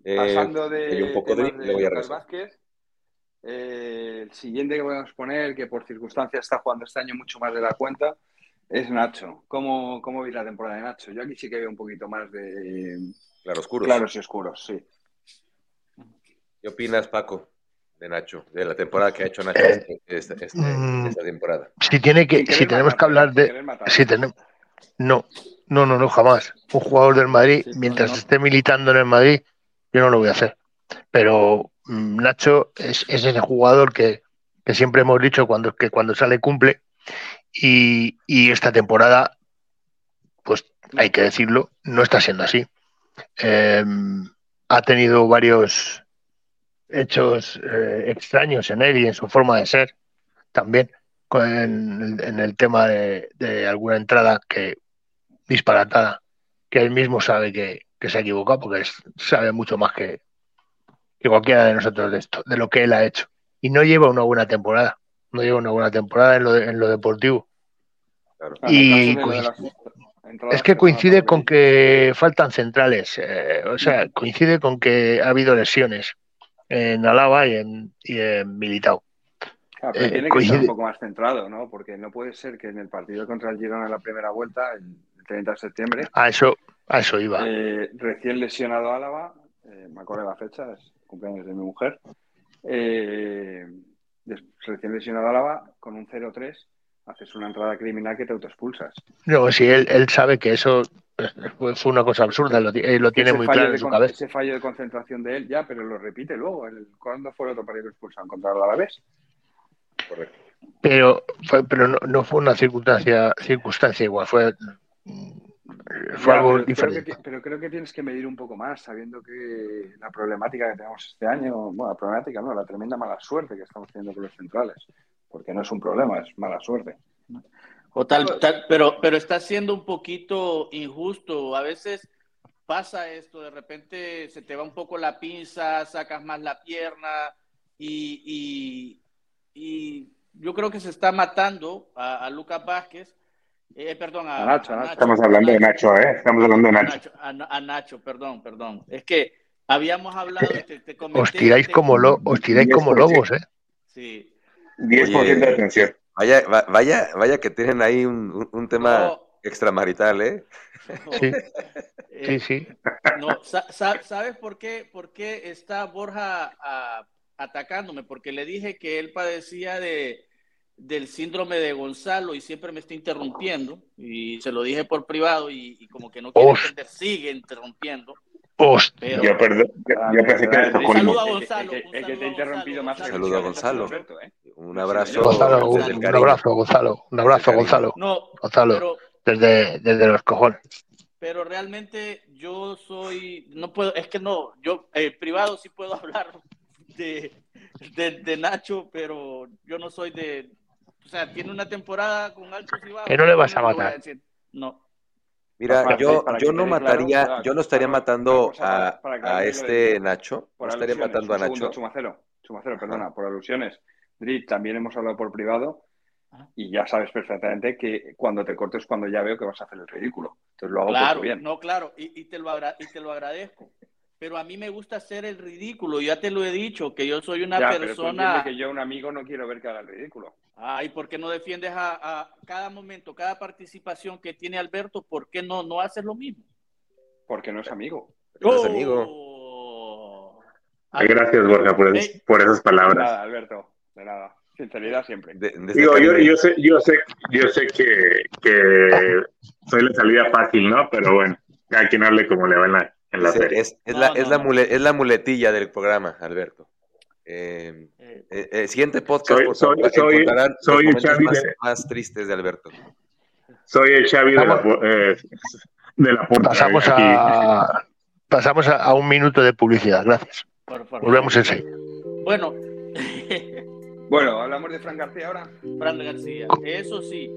Eh, pasando de, un poco de. Vázquez, eh, el siguiente que podemos poner, que por circunstancias está jugando este año mucho más de la cuenta, es Nacho. ¿Cómo, cómo vi la temporada de Nacho? Yo aquí sí que veo un poquito más de Claroscuros. claros y oscuros, sí. ¿Qué opinas, Paco, de Nacho, de la temporada que ha hecho Nacho Eh, este- este- este- mm. esta temporada? Si tiene que, si tenemos que hablar de, si tenemos, no, no, no, no, jamás. Un jugador del Madrid, Sí, mientras no. esté militando en el Madrid, yo no lo voy a hacer. Pero mm, Nacho es, es ese jugador que, que siempre hemos dicho cuando, que cuando sale cumple. Y, y esta temporada, pues hay que decirlo, no está siendo así. Eh, ha tenido varios hechos eh, extraños en él y en su forma de ser también con- en, el- tema de, de alguna entrada que disparatada que él mismo sabe que, que se ha equivocado porque es- sabe mucho más que, que cualquiera de nosotros de esto, de lo que él ha hecho. Y no lleva una buena temporada, no lleva una buena temporada en lo, de- en lo deportivo. Claro. Y Es que son coincide con favor que faltan centrales, eh, o sea, coincide con que ha habido lesiones en Alaba y en, y en Militao. Claro, pero eh, tiene que coincide- estar un poco más centrado, ¿no? Porque no puede ser que en el partido contra el Girona en la primera vuelta, el 30 de septiembre, A eso, a eso iba. Eh, recién lesionado Álava, eh, me acuerdo de la fecha, es cumpleaños de mi mujer. recién lesionado Álava, con un 0-3, haces una entrada criminal que te autoexpulsas. No, si él, él sabe que eso fue una cosa absurda, lo, él lo tiene Ese muy claro en su con- cabeza. Ese fallo de concentración de él, ya, pero lo repite luego. El, ¿Cuándo fue el otro partido que expulsaron? ¿Contra el Alavés? Correcto. Pero, fue, pero no, no fue una circunstancia, circunstancia igual, fue, fue Ya, algo pero, creo diferente. que, pero creo que tienes que medir un poco más, sabiendo que la problemática que tenemos este año, bueno, la problemática no, la tremenda mala suerte que estamos teniendo con los centrales, porque no es un problema, es mala suerte. O tal, tal- pero, pero está siendo un poquito injusto. A veces pasa esto, de repente se te va un poco la pinza, sacas más la pierna y, y- yo creo que se está matando a, a Lucas Vázquez, eh, perdón, a, A Nacho, a Nacho. Estamos hablando de Nacho, ¿eh? Estamos hablando de a Nacho. A, Na- a Nacho, perdón, perdón. Es que habíamos hablado, te, te comenté, Os tiráis te- como, lo, os tiráis como 10%. lobos, ¿eh? Sí, 10% de atención. Vaya, vaya, vaya que tienen ahí un, tema extramarital, ¿eh? Sí, sí, sí. No, ¿sabes por qué, por qué está Borja ah, atacándome? Porque le dije que él padecía de, del síndrome de Gonzalo y siempre me está interrumpiendo y se lo dije por privado y, como que no quiere entender, sigue interrumpiendo. Hostia, yo, perdón, yo, pensé que era Gonzalo. El que te ha interrumpido más. Saludo a Gonzalo. ¿eh? Un abrazo. Gonzalo, un, un, abrazo, Gonzalo. Un abrazo, Gonzalo. No, Gonzalo, desde, desde los cojones. Pero realmente yo soy, no puedo, es que no, yo eh, privado sí puedo <laughs> hablar de, de, de Nacho, pero yo no soy de, o sea, tiene una temporada con altos y bajos. Que no le vas a matar. no. Mira, yo, yo no mataría, yo no estaría matando a, a este Nacho, no estaría matando a Nacho. Chumacero, Chumacero, perdona, por alusiones. Drit, también hemos hablado por privado y ya sabes perfectamente que cuando te cortes cuando ya veo que vas a hacer el ridículo. Entonces lo hago claro, bien. No, claro, y, y, te lo y te lo agradezco pero a mí me gusta hacer el ridículo. Ya te lo he dicho, que yo soy una persona. que yo, un amigo, no quiero ver que haga el ridículo. Ay, ¿por qué no defiendes a, cada momento, cada participación que tiene Alberto? ¿Por qué no, no haces lo mismo? Porque no es amigo. No es amigo. Oh. Gracias, Borja, por, esas palabras. De nada, Alberto, de nada. Sinceridad siempre. Digo, yo, yo, sé, yo sé, yo sé que, que soy la salida fácil, ¿no? Pero bueno, cada quien hable como le va en la, es, la, es, la es la muletilla del programa, Alberto. Eh, eh, eh siguiente podcast, soy, soy, soy, el Xavi más, más, tristes de Alberto. Soy el Xavi de la, eh, de la puerta. Pasamos, a, pasamos a, un minuto de publicidad, gracias. Volvemos en sí. Bueno. <laughs> bueno, hablamos de Fran García ahora. Fran García, eso sí.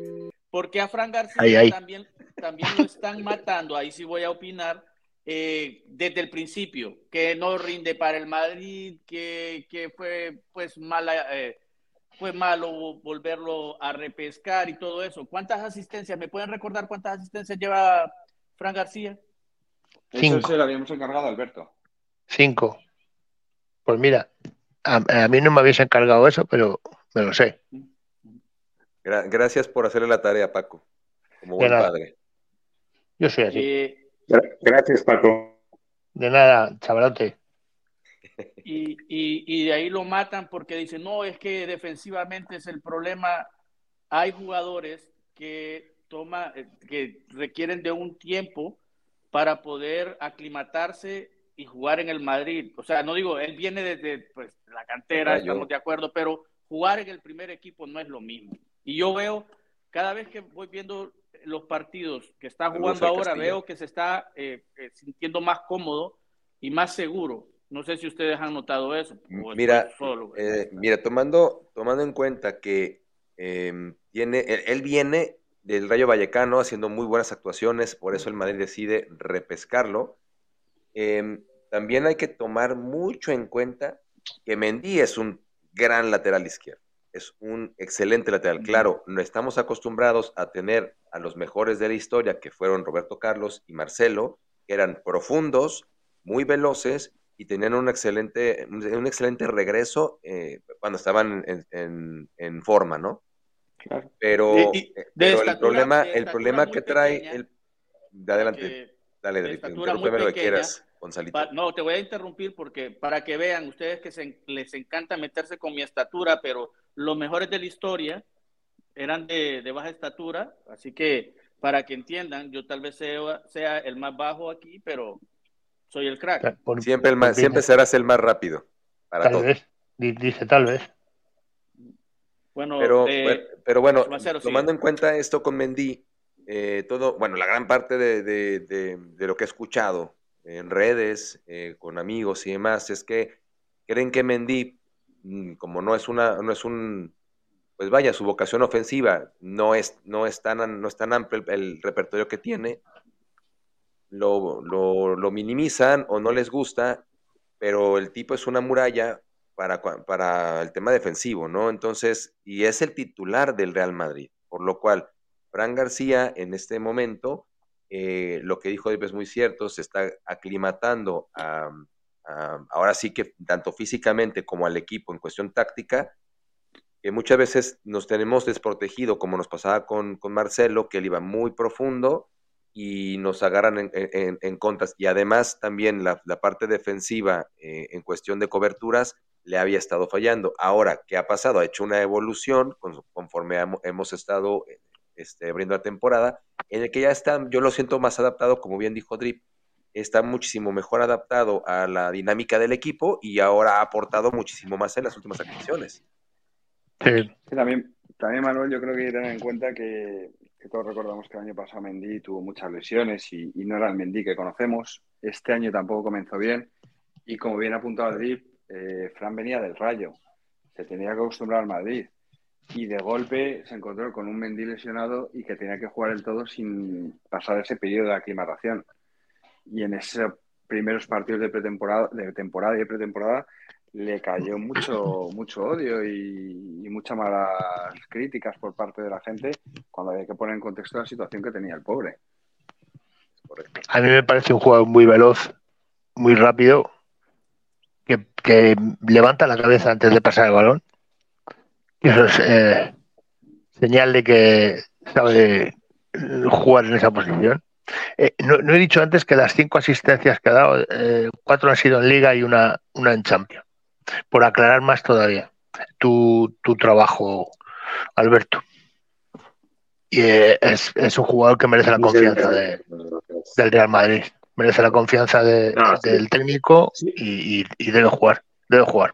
Porque a Fran García También, también lo están matando, ahí sí voy a opinar eh, desde el principio, que no rinde para el Madrid, que, que fue pues mala, eh, fue malo volverlo a repescar y todo eso. ¿Cuántas asistencias? ¿Me pueden recordar cuántas asistencias lleva Fran García? Cinco. Eso se lo habíamos encargado, Alberto. Cinco. Pues mira, a, mí no me habéis encargado eso, pero me lo sé. gracias por hacerle la tarea, Paco, como buen padre. Yo soy así. Eh, Gracias, Paco. De nada, chavalote. Y, y, de ahí lo matan porque dicen, no, es que defensivamente es el problema. Hay jugadores que, toma, que requieren de un tiempo para poder aclimatarse y jugar en el Madrid. O sea, no digo, él viene desde pues, la cantera, estamos de acuerdo, pero jugar en el primer equipo no es lo mismo. Y yo veo, cada vez que voy viendo los partidos que está jugando ahora, veo que se está eh, eh, sintiendo más cómodo y más seguro. No sé si ustedes han notado eso. Mira, eh, mira tomando, tomando en cuenta que em, tiene, él, viene del Rayo Vallecano haciendo muy buenas actuaciones, por eso el Madrid decide repescarlo. Em, también hay que tomar mucho en cuenta que Mendy es un gran lateral izquierdo es un excelente lateral. Claro, no estamos acostumbrados a tener a los mejores de la historia, que fueron Roberto Carlos y Marcelo, que eran profundos, muy veloces y tenían un excelente, un excelente regreso eh, cuando estaban en, forma, ¿no? Claro. Pero, eh, el problema, el problema que trae, el, de adelante, dale, dale, lo que quieras. No, te voy a interrumpir porque para que vean ustedes que les encanta meterse con mi estatura, pero los mejores de la historia eran de, baja estatura, así que para que entiendan, yo tal vez sea, sea el más bajo aquí, pero soy el crack. siempre, el más, siempre serás el más rápido. tal vez, dice tal vez. Bueno, pero, eh, pero bueno, tomando en cuenta esto con Mendy, eh, todo, bueno, la gran parte de, de, lo que he escuchado en redes, eh, con amigos y demás, es que creen que Mendy como no es una, no es un, pues vaya, su vocación ofensiva no es, no es tan, no es tan amplio el, repertorio que tiene, lo, lo, minimizan o no les gusta, pero el tipo es una muralla para, para el tema defensivo, ¿no? Entonces, y es el titular del Real Madrid, por lo cual, Fran García en este momento, eh, lo que dijo es muy cierto, se está aclimatando a, ahora sí que tanto físicamente como al equipo en cuestión táctica, que muchas veces nos tenemos desprotegido, como nos pasaba con, con Marcelo, que él iba muy profundo y nos agarran en, en, en. Y además también la, la parte defensiva eh, en cuestión de coberturas le había estado fallando. Ahora, ¿qué ha pasado? Ha hecho una evolución conforme hemos estado este, abriendo la temporada, en el que ya está, yo lo siento más adaptado, como bien dijo Drip, está muchísimo mejor adaptado a la dinámica del equipo y ahora ha aportado muchísimo más en las últimas actuaciones. Sí. también, también, Manuel, yo creo que hay que tener en cuenta que, que todos recordamos que el año pasado Mendy tuvo muchas lesiones y, y, no era el Mendy que conocemos. Este año tampoco comenzó bien y como bien apuntado Drip, eh, Fran venía del Rayo, se tenía que acostumbrar al Madrid y de golpe se encontró con un Mendy lesionado y que tenía que jugar el todo sin pasar ese periodo de aclimatación. Y en esos primeros partidos de pretemporada, de temporada y de pretemporada, le cayó mucho, mucho odio y, muchas malas críticas por parte de la gente cuando había que poner en contexto la situación que tenía el pobre. A mí me parece un jugador muy veloz, muy rápido, que, que levanta la cabeza antes de pasar el balón. Eso es eh, señal de que sabe jugar en esa posición. Eh, no, no, he dicho antes que las cinco asistencias que ha dado, eh, cuatro han sido en Liga y una, una en Champions. Por aclarar más todavía tu, tu trabajo, Alberto. Y eh, es, es, un jugador que merece la confianza de, del Real Madrid. Merece la confianza de, no, sí. del técnico y, y, y, debe jugar. Debe jugar.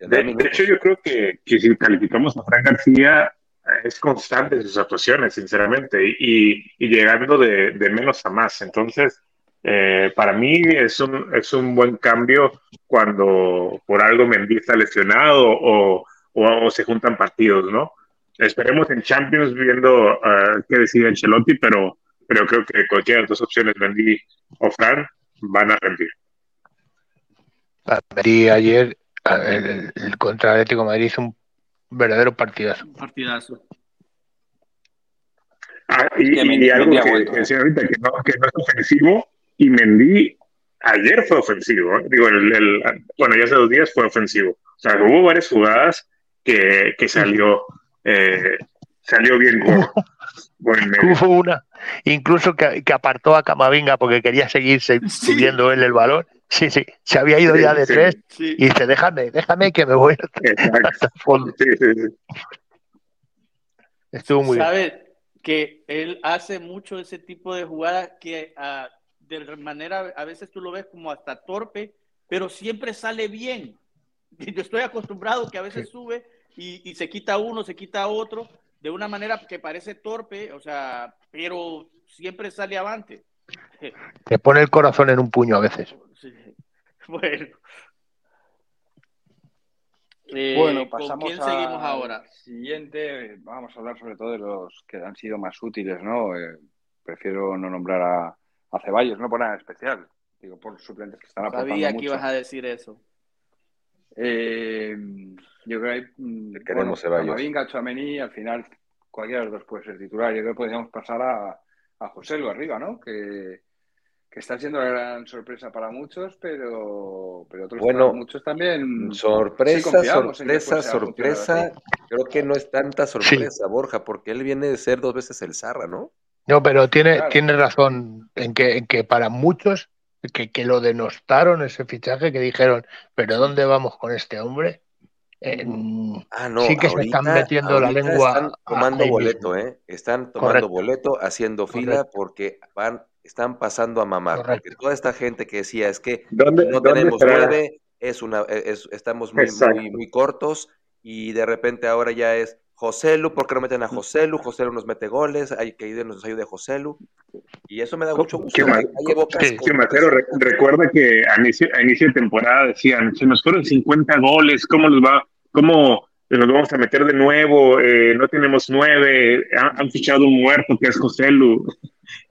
De, de hecho, yo creo que, que si calificamos a Fran García, es constante en sus actuaciones, sinceramente, y, y llegando de, de, menos a más. Entonces, eh, para mí es un, es un buen cambio cuando por algo Mendy está lesionado o, o, o, se juntan partidos, ¿no? Esperemos en Champions viendo uh, qué decide Ancelotti, pero, pero creo que cualquiera de las dos opciones, Mendy o Fran, van a rendir. Mendy ayer, el, el contra Atlético Madrid hizo un verdadero partidazo. Un partidazo. Ah, y, y, y algo que, que decía ahorita, que no, que no es ofensivo, y Mendy ayer fue ofensivo. ¿eh? Digo, el, el, bueno, ya hace dos días fue ofensivo. O sea, hubo varias jugadas que, que salió, eh, salió bien <laughs> medio. Hubo una, incluso que, que, apartó a Camavinga porque quería seguir subiendo sí. él el balón. Sí, sí, se había ido sí, ya de sí, tres sí. y dice, déjame, déjame que me voy <laughs> hasta el fondo. Estuvo muy ¿Sabes? bien. que él hace mucho ese tipo de jugadas que uh, de manera, a veces tú lo ves como hasta torpe, pero siempre sale bien. Yo estoy acostumbrado que a veces sube y, y se quita uno, se quita otro, de una manera que parece torpe, o sea, pero siempre sale avante. Te pone el corazón en un puño a veces. Sí. <laughs> Bueno. Eh, bueno, pasamos ¿Con quién seguimos ahora? Siguiente, vamos a hablar sobre todo de los que han sido más útiles, ¿no? Eh, prefiero no nombrar a, a Ceballos, no por nada especial, digo, por suplentes que están aportando Sabía que ibas a decir eso. Eh, yo creo que mm, hay, queremos bueno, Ceballos. Camavinga, Chouameni, al final cualquiera de los dos puede ser titular. Yo creo que podríamos pasar a, a José Lu arriba, ¿no? Que, que está siendo la gran sorpresa para muchos, pero, pero otros bueno, muchos también. Sorpresa, sí sorpresa, sorpresa. Creo que no es tanta sorpresa, sí. Borja, porque él viene de ser dos veces el Zarra, ¿no? No, pero tiene, claro. tiene razón en que, en que para muchos que, que, lo denostaron ese fichaje, que dijeron, pero ¿dónde vamos con este hombre? Eh, ah, no, sí que ahorita, se están metiendo la lengua. Están tomando boleto, ¿eh? Están tomando Correcto. boleto, haciendo fila Correcto. porque van, están pasando a mamar. Correcto. Porque toda esta gente que decía es que ¿Dónde, no ¿dónde tenemos estará? nueve, es una, es, estamos muy, muy, muy cortos y de repente ahora ya es José Lu, ¿por qué no meten a José Lu? José Lu nos mete goles, hay que ir nos ayude José Lu. Y eso me da mucho gusto. Matero, recuerda que a inicio, a inicio, de temporada decían, se nos fueron 50 goles, ¿cómo los va? ¿Cómo nos vamos a meter de nuevo? Eh, no tenemos nueve, han, han, fichado un muerto que es José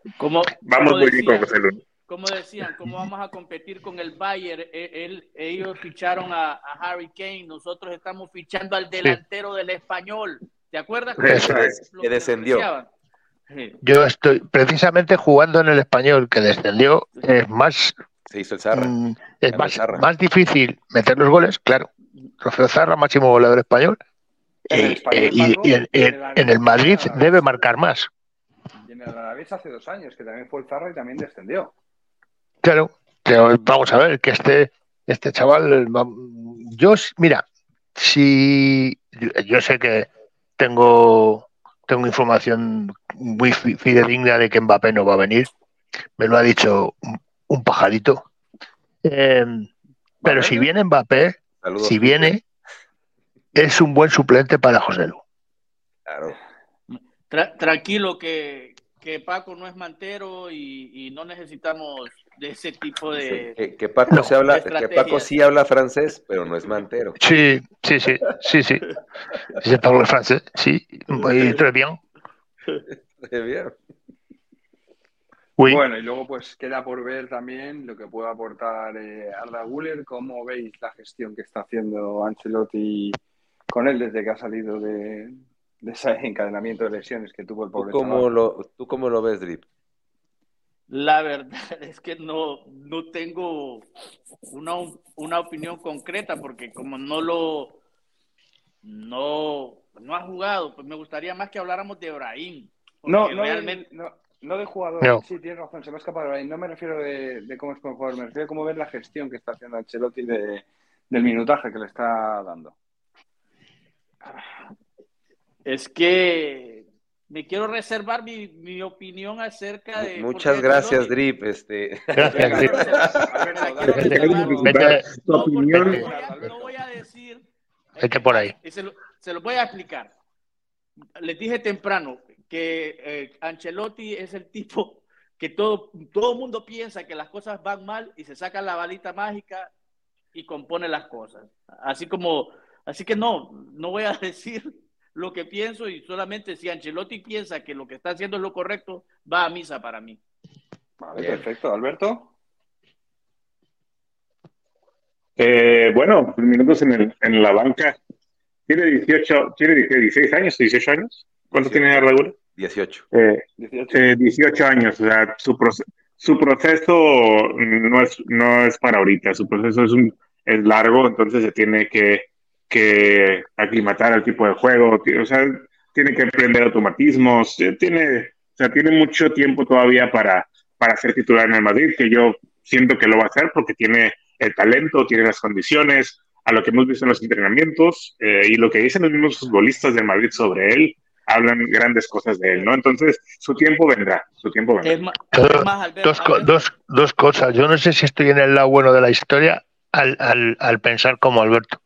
Lu. ¿Cómo, Vamos muy bien con José Lu. Como decían, ¿cómo vamos a competir con el Bayern? Él, ellos ficharon a, a, Harry Kane, nosotros estamos fichando al delantero sí. del español. ¿Te acuerdas? Eso es, que descendió. Sí. Yo estoy precisamente jugando en el español, que descendió, es más. Se hizo el Zarra. Mm, es más, Zarra. más, difícil meter los goles, claro. Trofeo Zarra, máximo goleador español. Eh, y, en, el Madrid debe marcar más. En el Alavés hace dos años, que también fue el Zarra y también descendió. Claro, vamos a ver, que este, este chaval, yo, mira, si yo sé que tengo, tengo información muy fidedigna de que Mbappé no va a venir, me lo ha dicho un, pajarito. Em, pero si viene Mbappé, si viene, es un buen suplente para José Lu. Claro. tranquilo que, que Paco no es mantero y, no necesitamos de ese tipo de. que, Paco habla, que Paco sí habla francés, pero no es mantero. Sí, sí, sí, sí, sí. Je parle francés, sí, muy très bien. Très bien. Bueno, y luego pues queda por ver también lo que puede aportar eh, Arda Guller. ¿Cómo veis la gestión que está haciendo Ancelotti con él desde que ha salido de, ese encadenamiento de lesiones que tuvo el pobre ¿Tú cómo, lo, ¿tú cómo lo ves, Drip? La verdad <laughs> es que no, no tengo una, una opinión concreta porque como no lo no, no ha jugado, pues me gustaría más que habláramos de Ibrahim. No, no, realmente... no, no de jugador, sí, tienes razón, se me ha escapado Ibrahim. No me refiero de, cómo es como jugador, me refiero a cómo ver la gestión que está haciendo Ancelotti de, del minutaje que le está dando. Es que me quiero reservar mi, mi opinión acerca de. Muchas gracias, Drip. Este... <laughs> No, voy a decir. Vete por ahí. Se lo, se lo voy a explicar. Les dije temprano que eh, Ancelotti es el tipo que todo todo mundo piensa que las cosas van mal y se saca la balita mágica y compone las cosas. Así como Así que no, no voy a <laughs> decir lo que pienso y solamente si Ancelotti piensa que lo que está haciendo es lo correcto, va a misa para mí. Vale, perfecto. Alberto. Eh, bueno, minutos en, el, en la banca. Tiene 18, tiene 16 años, 18 años. ¿Cuánto tiene de regular? 18. Eh, 18. Eh, años. O sea, su, su proceso no es, no es para ahorita. Su proceso es, un, es largo, entonces se tiene que que aclimatar al tipo de juego, o sea, tiene que aprender automatismos, eh, tiene, o sea, tiene mucho tiempo todavía para, para ser titular en el Madrid, que yo siento que lo va a hacer porque tiene el talento, tiene las condiciones, a lo que hemos visto en los entrenamientos eh, y lo que dicen los mismos futbolistas de Madrid sobre él, hablan grandes cosas de él, ¿no? Entonces, su tiempo vendrá, su tiempo vendrá. dos, dos, dos, cosas, yo no sé si estoy en el lado bueno de la historia al, al, al pensar como Alberto.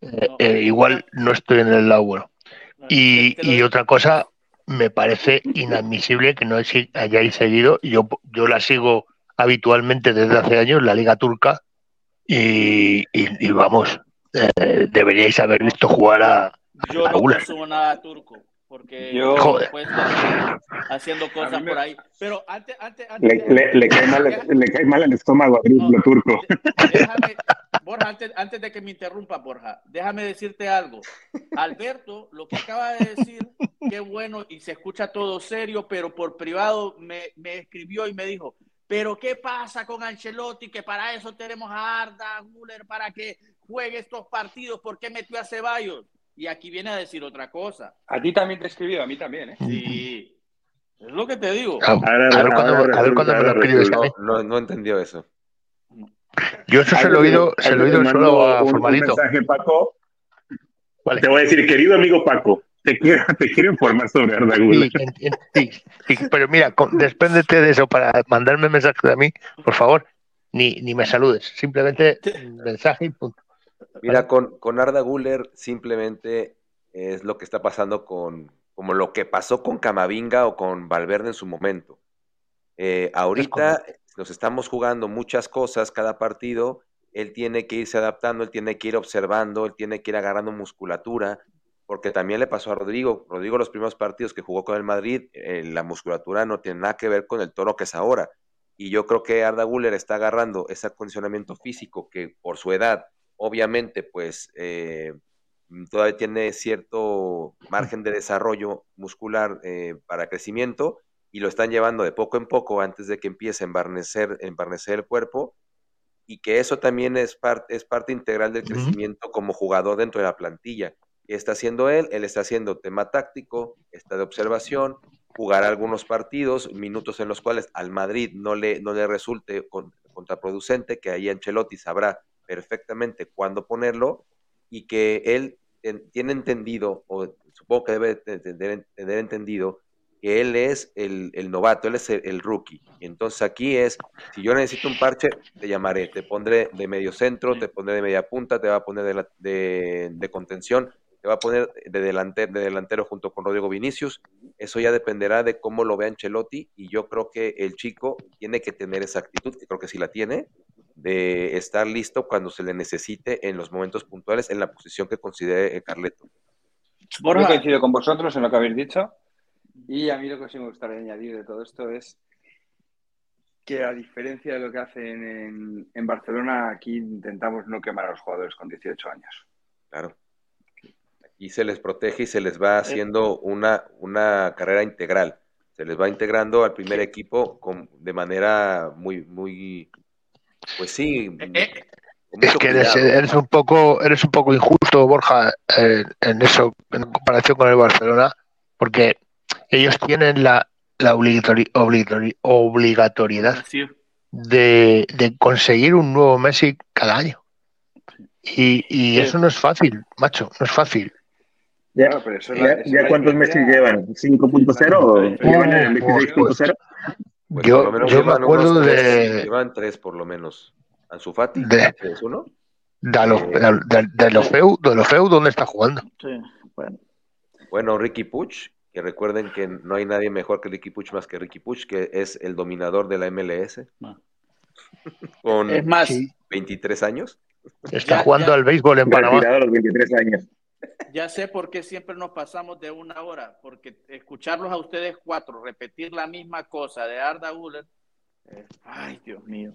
Eh, eh, igual no estoy en el lado bueno. Y, y, otra cosa, me parece inadmisible que no hayáis seguido, yo, yo la sigo habitualmente desde hace años, la Liga Turca, y, y, vamos, eh, deberíais haber visto jugar a... Yo no nada turco porque yo haciendo cosas por ahí. Pero antes, antes, antes le, le, cae mal, le, cae mal, el estómago a no, turco. Déjame, Borja, antes, antes, de que me interrumpa, Borja, déjame decirte algo. Alberto, lo que acaba de decir, qué bueno, y se escucha todo serio, pero por privado me, me escribió y me dijo, pero ¿qué pasa con Ancelotti? Que para eso tenemos a Arda Guller para que juegue estos partidos. ¿Por qué metió a Ceballos? Y aquí viene a decir otra cosa. A ti también te escribió, a mí también, ¿eh? Sí. Es lo que te digo. A, ver, cuándo, me lo escribes no, no, entendió eso. Yo eso se lo he oído, se lo he oído solo a Formalito. Un mensaje, Paco. Te voy a decir, querido amigo Paco, te quiero, te quiero informar sobre Arda Sí, sí, pero mira, despréndete de eso para mandarme mensaje a mí, por favor, ni, ni me saludes, simplemente mensaje y punto. Mira, con, con Arda Guller simplemente es lo que está pasando con, como lo que pasó con Camavinga o con Valverde en su momento. Eh, ahorita nos estamos jugando muchas cosas cada partido, él tiene que irse adaptando, él tiene que ir observando, él tiene que ir agarrando musculatura, porque también le pasó a Rodrigo. Rodrigo los primeros partidos que jugó con el Madrid, eh, la musculatura no tiene nada que ver con el toro que es ahora. Y yo creo que Arda Guller está agarrando ese acondicionamiento físico que por su edad obviamente pues eh, todavía tiene cierto margen de desarrollo muscular eh, para crecimiento y lo están llevando de poco en poco antes de que empiece a embarnecer, embarnecer el cuerpo y que eso también es, parte es parte integral del crecimiento como jugador dentro de la plantilla. ¿Qué está haciendo él? Él está haciendo tema táctico, está de observación, jugar algunos partidos, minutos en los cuales al Madrid no le, no le resulte contraproducente, que ahí Ancelotti sabrá perfectamente cuándo ponerlo y que él tiene entendido, o supongo que debe tener entendido, que él es el, novato, él es el, rookie. Entonces aquí es, si yo necesito un parche, te llamaré, te pondré de medio centro, te pondré de media punta, te va a poner de, de, contención, te va a poner de, de delantero junto con Rodrigo Vinicius. Eso ya dependerá de cómo lo vea Ancelotti y yo creo que el chico tiene que tener esa actitud, que creo que sí la tiene, de estar listo cuando se le necesite en los momentos puntuales en la posición que considere Carleto. Yo coincido con vosotros en lo que habéis dicho. Y a mí lo que sí me gustaría añadir de todo esto es que a diferencia de lo que hacen en, Barcelona, aquí intentamos no quemar a los jugadores con 18 años. Claro. Aquí se les protege y se les va haciendo una, una carrera integral. Se les va integrando al primer equipo con, de manera muy, muy, pues sí. Eh, eh, es que eres, un poco, eres un poco injusto, Borja, eh, en eso, en comparación con el Barcelona, porque ellos tienen la, la obligatoriedad de, de, conseguir un nuevo Messi cada año. Y, y eso no es fácil, macho, no es fácil. ¿Ya, ya, cuántos Messi llevan? ¿5.0 o llevan el 16.0? Pues yo, yo me acuerdo de. Llevan tres por lo menos. Anzufati, de, ¿es uno? De, lo, eh, de, de, lo feo, de lo feo, ¿dónde está jugando? Sí, bueno. Bueno, Ricky Puch, que recuerden que no hay nadie mejor que Ricky Puch más que Ricky Puch, que es el dominador de la MLS. Ah. <laughs> Con es más, 23 años. Está jugando al béisbol en Panamá. los 23 años. Ya sé por qué siempre nos pasamos de una hora, porque escucharlos a ustedes cuatro repetir la misma cosa de Arda Guller, ay Dios mío.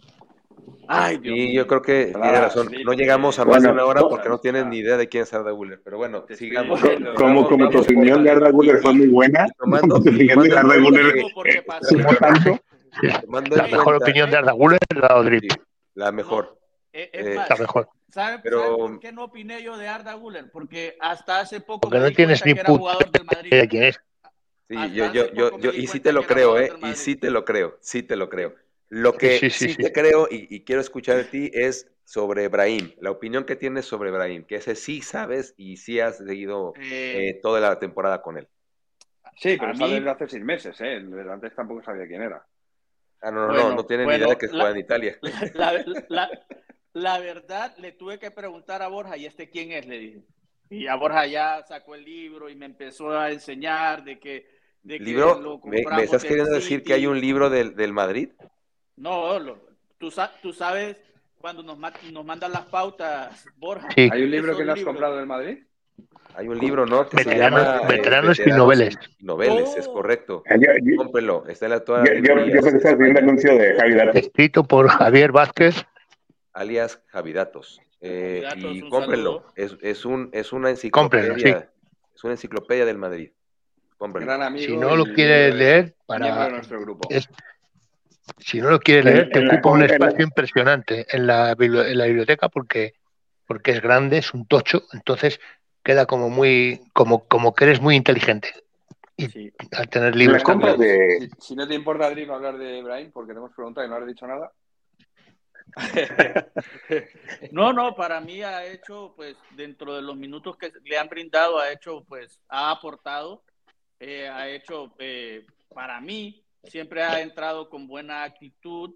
Ay, Dios y yo creo que tiene razón. No llegamos a más de una hora porque no tienen ni idea de quién es Arda Guller. Pero bueno, sigamos. Como, como <laughs> tu opinión de Arda Guller fue muy buena. Tomando, tu opinión de Arda Guller La mejor opinión de Arda Guller es la de La mejor. Eh, es más, mejor. ¿Saben, Pero... por qué no opiné yo de Arda Guller? Porque hasta hace poco. Porque no tienes ni puta de quién es. Sí, yo, yo, yo, yo, y sí te lo creo, ¿eh? Y sí te lo creo, sí te lo creo. Lo que sí, te creo y, quiero escuchar de ti es sobre Brahim, la opinión que tienes sobre Brahim, que ese sí sabes y sí has seguido eh, eh, toda la temporada con él. Sí, pero sabes desde hace seis meses, ¿eh? Antes tampoco sabía quién era. Ah, no, no, no, no tiene ni idea de que juega en Italia. <laughs> La, verdad, le tuve que preguntar a Borja, ¿y este quién es? Le dije. Y a Borja ya sacó el libro y me empezó a enseñar de que. De ¿Libro? ¿Me, estás queriendo decir que hay un libro del, del Madrid? No, tú, tú, sabes cuando nos, nos mandan las pautas, Borja. ¿Hay un libro que no has comprado en Madrid? Hay un libro, ¿no? Que veteranos, se veteranos, y noveles. Noveles, es correcto. Cómprelo, está en la toda. Yo, yo, yo pensé que un anuncio de Javi. Escrito por Javier Vázquez. Alias Javi Datos. Eh, y cómprenlo. Es, es, un, es una enciclopedia. Sí. Es una enciclopedia del Madrid. Cómprenlo. si no lo quiere leer, para. Nuestro grupo. Es, si no lo quieres leer, te ocupa un espacio impresionante en la, en la biblioteca porque, porque es grande, es un tocho, entonces queda como muy, como, como que eres muy inteligente. Y al tener libros de... si, no te importa, Adri, hablar de Ibrahim, porque te hemos preguntado y no has dicho nada. <laughs> no, no, para mí ha hecho, pues, dentro de los minutos que le han brindado, ha hecho, pues, ha aportado, eh, ha hecho, eh, para mí, siempre ha entrado con buena actitud,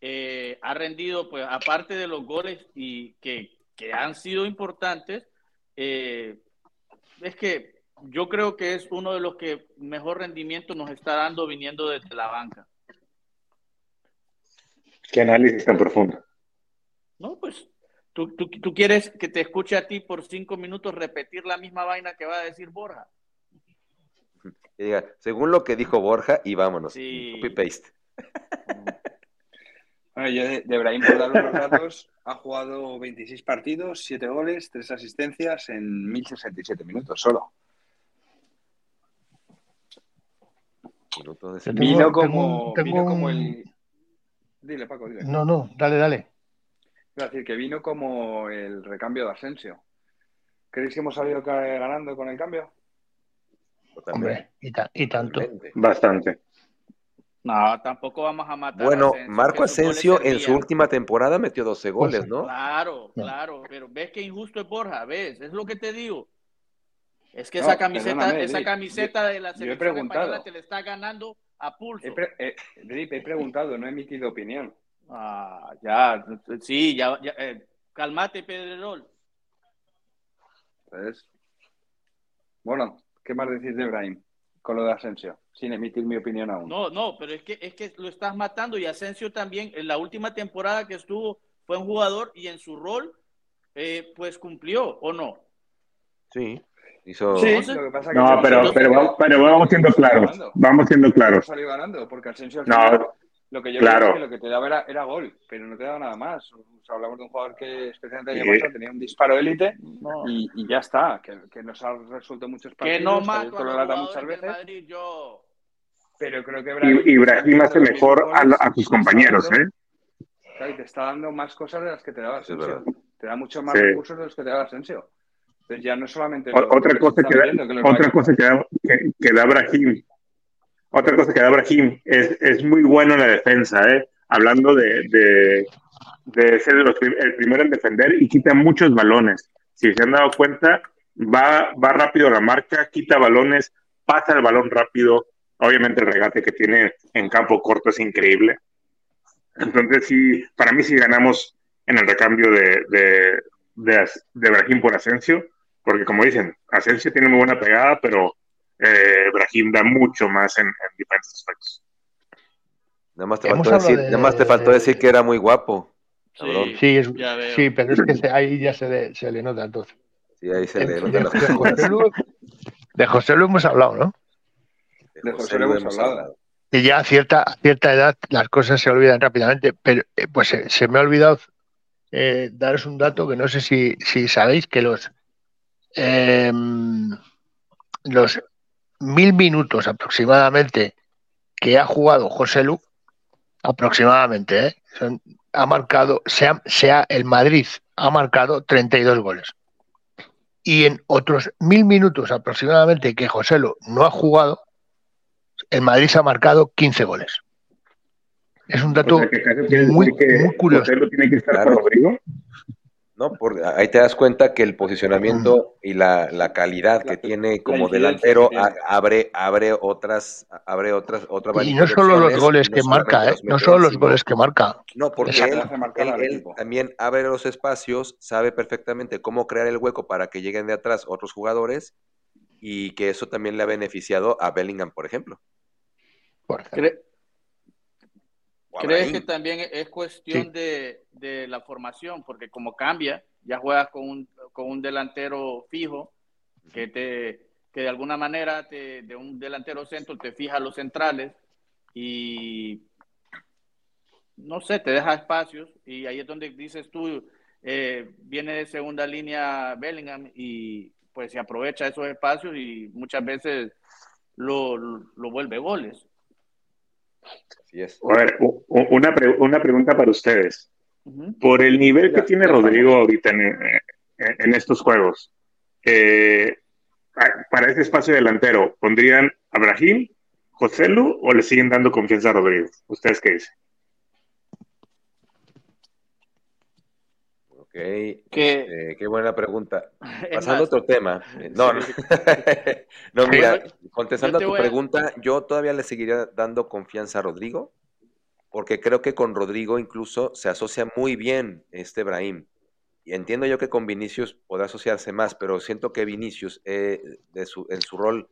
eh, ha rendido, pues aparte de los goles y que, han sido importantes, es que yo creo que es uno de los que mejor rendimiento nos está dando viniendo desde la banca. ¿Qué análisis tan profundo? No, pues tú, tú quieres que te escuche a ti por cinco minutos repetir la misma vaina que va a decir Borja diga, según lo que dijo Borja, y vámonos. Copy paste. <laughs> Bueno, yo de, de Brahim, por dar unos datos, ha jugado 26 partidos, 7 goles, 3 asistencias en 1067 minutos solo. Vino como, vino como el. Dile, Paco, dile. No, no, dale, dale. Es decir, que vino como el recambio de Asensio. ¿Creéis que hemos salido ganando con el cambio? Hombre, y, tanto. Bastante. No, tampoco vamos a matar. Bueno, Marco Asensio en su última temporada metió 12 goles, pues ¿no? Claro, claro, pero ves que injusto es Borja, ves, es lo que te digo. Es que esa camiseta, esa camiseta de la selección española te le está ganando a pulso. He, he preguntado, no he emitido opinión. Ah, ya, sí, ya, ya eh, calmate, Pedrerol. Pues, bueno, ¿qué más decís de Ibrahim con lo de Asensio? Sin emitir mi opinión aún. No, no, pero es que, es que lo estás matando y Asensio también, en la última temporada que estuvo, fue un jugador y en su rol, eh, pues cumplió, ¿o no? Sí. Hizo... Sí, no, pero, pero, pero, vamos siendo claros. Vamos siendo claros. Salió ganando porque Asensio no, lo que yo claro. creo que lo que te daba era, gol, pero no te daba nada más. hablamos de un jugador que especialmente año tenía un disparo élite y, y, ya está, que, que, nos ha resuelto muchos partidos. Que no mato a muchas veces. Madrid, yo... Pero creo que Ibrahim, Ibrahim hace mejor a, a, sus compañeros, ¿eh? y te está dando más cosas de las que te daba Asensio. te da muchos más recursos de los que te daba Asensio. Entonces ya no solamente... otra cosa, que, da, otra cosa que, da, que, que da Brahim otra cosa que da Brahim es, es muy bueno en la defensa, ¿eh? hablando de, de, de ser el primero en defender y quita muchos balones. Si se han dado cuenta, va, va rápido la marca, quita balones, pasa el balón rápido. Obviamente el regate que tiene en campo corto es increíble. Entonces sí, para mí sí ganamos en el recambio de, de, de, de Brahim por Asensio, porque como dicen, Asensio tiene muy buena pegada, pero eh, Brahim da mucho más en, diferentes aspectos. Nada más te, faltó decir, nada más te faltó decir que era muy guapo. Sí, sí, es, sí, pero es que ahí ya se le, se le nota entonces. Sí, ahí se le nota. De, de, José Lu, de José Lu hemos hablado, ¿no? De José Lu hemos hablado. Y ya a cierta, cierta edad las cosas se olvidan rápidamente, pero eh, pues se, se, me ha olvidado eh, daros un dato que no sé si, sabéis que los eh, los mil minutos aproximadamente que ha jugado José Lu, aproximadamente, ¿eh? ha marcado, sea, el Madrid ha marcado 32 goles. Y en otros mil minutos aproximadamente que José Lu no ha jugado, el Madrid se ha marcado 15 goles. Es un dato muy, curioso. tiene que estar Rodrigo? ¿no? ahí te das cuenta que el posicionamiento y la, calidad que tiene como delantero abre, abre otras, abre otras, otra Y no solo los goles que marca, ¿eh? No solo los goles que marca. No, porque él, también abre los espacios, sabe perfectamente cómo crear el hueco para que lleguen de atrás otros jugadores y que eso también le ha beneficiado a Bellingham, por ejemplo. ¿Crees que también es cuestión de, la formación? Porque como cambia, ya juegas con un, con un delantero fijo que te que de alguna manera te, de un delantero centro te fija los centrales y no sé, te deja espacios y ahí es donde dices tú, eh, viene de segunda línea Bellingham y pues se aprovecha esos espacios y muchas veces lo, lo vuelve goles. A ver, una, una pregunta para ustedes. Por el nivel que tiene Rodrigo ahorita en, estos juegos, eh, para ese espacio delantero, ¿pondrían a Brahim, José Lu o le siguen dando confianza a Rodrigo? ¿Ustedes qué dicen? Ok, qué, qué buena pregunta. <laughs> Pasando a otro tema. No, <laughs> no, mira, contestando a tu pregunta, yo todavía le seguiría dando confianza a Rodrigo, porque creo que con Rodrigo incluso se asocia muy bien este Brahim. Y entiendo yo que con Vinicius podrá asociarse más, pero siento que Vinicius, eh, de su, en su rol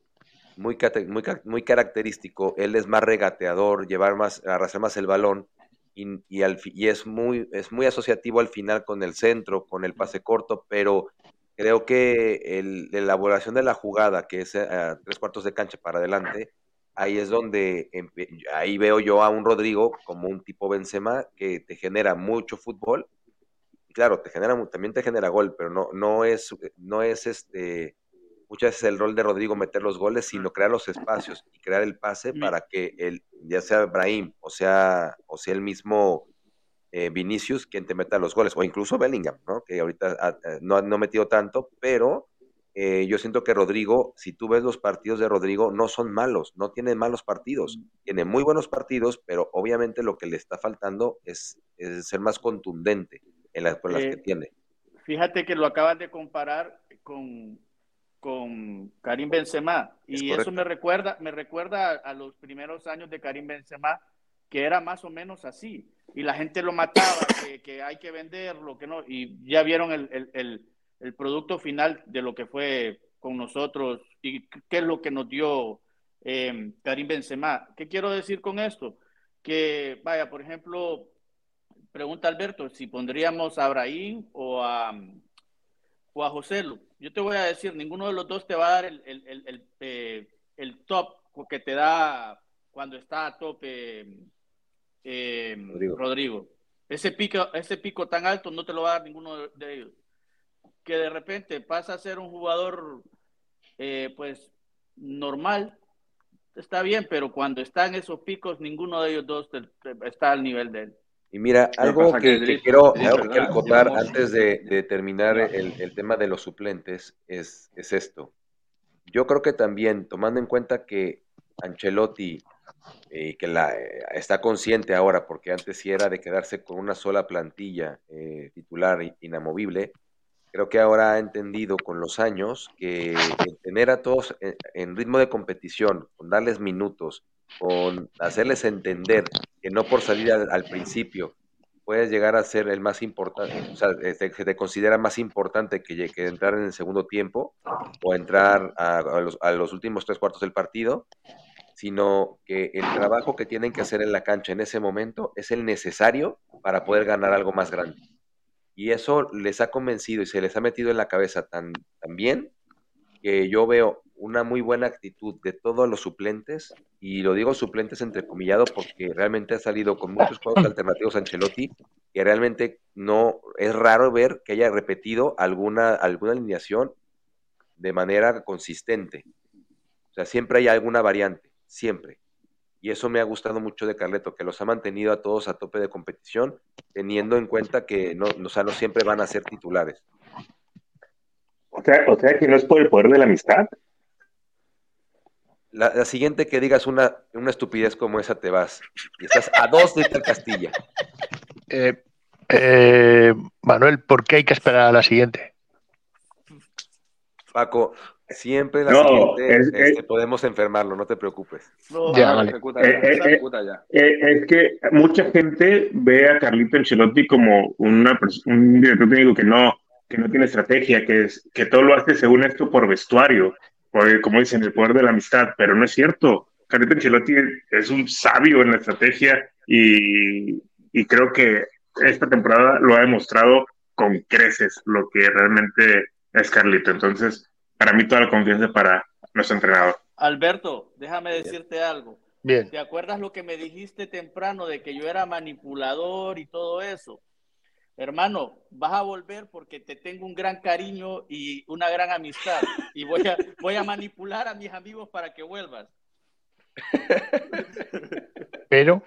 muy, muy, muy característico, él es más regateador, llevar más, arrastrar más el balón y, y, es, muy, es muy asociativo al final con el centro, con el pase corto, pero creo que la elaboración de la jugada, que es a tres cuartos de cancha para adelante, ahí es donde ahí veo yo a un Rodrigo como un tipo Benzema que te genera mucho fútbol. Claro, te genera también te genera gol, pero no no es no es este muchas veces el rol de Rodrigo meter los goles, sino crear los espacios y crear el pase para que el, ya sea Brahim o sea, o sea el mismo eh, Vinicius quien te meta los goles, o incluso Bellingham, ¿no? Que ahorita no, ha metido tanto, pero eh, yo siento que Rodrigo, si tú ves los partidos de Rodrigo, no son malos, no tiene malos partidos, tiene muy buenos partidos, pero obviamente lo que le está faltando es, ser más contundente en las, con las que tiene. Fíjate que lo acabas de comparar con, con Karim Benzema y eso me recuerda, me recuerda a los primeros años de Karim Benzema que era más o menos así y la gente lo mataba, que, hay que venderlo, que no, y ya vieron el, producto final de lo que fue con nosotros y qué es lo que nos dio eh, Karim Benzema. ¿Qué quiero decir con esto? Que, vaya, por ejemplo, pregunta Alberto, si pondríamos a Abraham o a, o a José Lu. Yo te voy a decir, ninguno de los dos te va a dar el, el, eh, top que te da cuando está a tope eh, Rodrigo. Ese, pico, ese pico tan alto no te lo va a dar ninguno de, ellos. Que de repente pasa a ser un jugador, eh, pues, normal, está bien, pero cuando están esos picos, ninguno de ellos dos está al nivel de él. Y mira, algo que, quiero, acotar antes de, terminar el, tema de los suplentes es, es esto. Yo creo que también, tomando en cuenta que Ancelotti, eh, que la, eh, está consciente ahora, porque antes sí era de quedarse con una sola plantilla eh, titular inamovible, creo que ahora ha entendido con los años que tener a todos en ritmo de competición, con darles minutos, con hacerles entender que no por salir al, principio puedes llegar a ser el más importante, o sea, se este, te considera más importante que, que, entrar en el segundo tiempo o entrar a, los, a, los, últimos tres cuartos del partido, sino que el trabajo que tienen que hacer en la cancha en ese momento es el necesario para poder ganar algo más grande. Y eso les ha convencido y se les ha metido en la cabeza tan, tan bien que yo veo una muy buena actitud de todos los suplentes, y lo digo suplentes entrecomillado porque realmente ha salido con muchos <laughs> juegos alternativos Ancelotti, que realmente no es raro ver que haya repetido alguna, alguna alineación de manera consistente. O sea, siempre hay alguna variante, siempre. Y eso me ha gustado mucho de Carleto, que los ha mantenido a todos a tope de competición, teniendo en cuenta que no, no siempre van a ser titulares. O sea, o sea que no es por el poder de la amistad. La, siguiente que digas una, una, estupidez como esa te vas. Y estás a dos de esta Castilla. Eh, eh, Manuel, ¿por qué hay que esperar a la siguiente? Paco, siempre la siguiente podemos enfermarlo, no te preocupes. ya, es que mucha gente ve a Carlito Ancelotti como una, un director técnico que no, que no tiene estrategia, que, es, que todo lo hace según esto por vestuario como dicen, el poder de la amistad, pero no es cierto. Carlito Ancelotti es un sabio en la estrategia y, creo que esta temporada lo ha demostrado con creces lo que realmente es Carlito. Entonces, para mí toda la confianza para nuestro entrenador. Alberto, déjame decirte algo. Bien. ¿Te acuerdas lo que me dijiste temprano de que yo era manipulador y todo eso? Hermano, vas a volver porque te tengo un gran cariño y una gran amistad y voy a, voy a manipular a mis amigos para que vuelvas. Pero.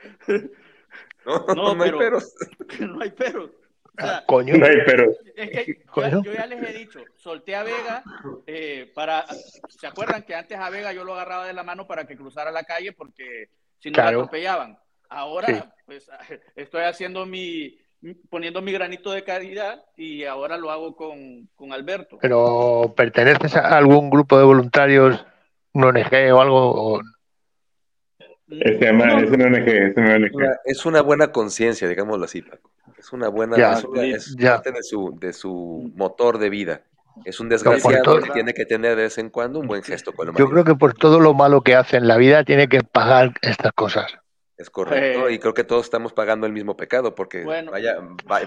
No, no, hay peros. <laughs> No hay peros. Coño. No hay peros. Es que yo, ya les he dicho, solté a Vega eh, para. ¿Se acuerdan que antes a Vega yo lo agarraba de la mano para que cruzara la calle porque si no lo atropellaban? Ahora, pues <laughs> estoy haciendo mi, poniendo mi granito de caridad y ahora lo hago con, Alberto. ¿Pero perteneces a algún grupo de voluntarios, un ONG o algo? Es, una ONG, es una buena conciencia, digámoslo así, Paco. Es una buena, es, parte de su, de su motor de vida. Es un desgraciado que tiene que tener de vez en cuando un buen gesto con Yo creo que por todo lo malo que hace en la vida tiene que pagar estas cosas. Es correcto, y creo que todos estamos pagando el mismo pecado, porque vaya,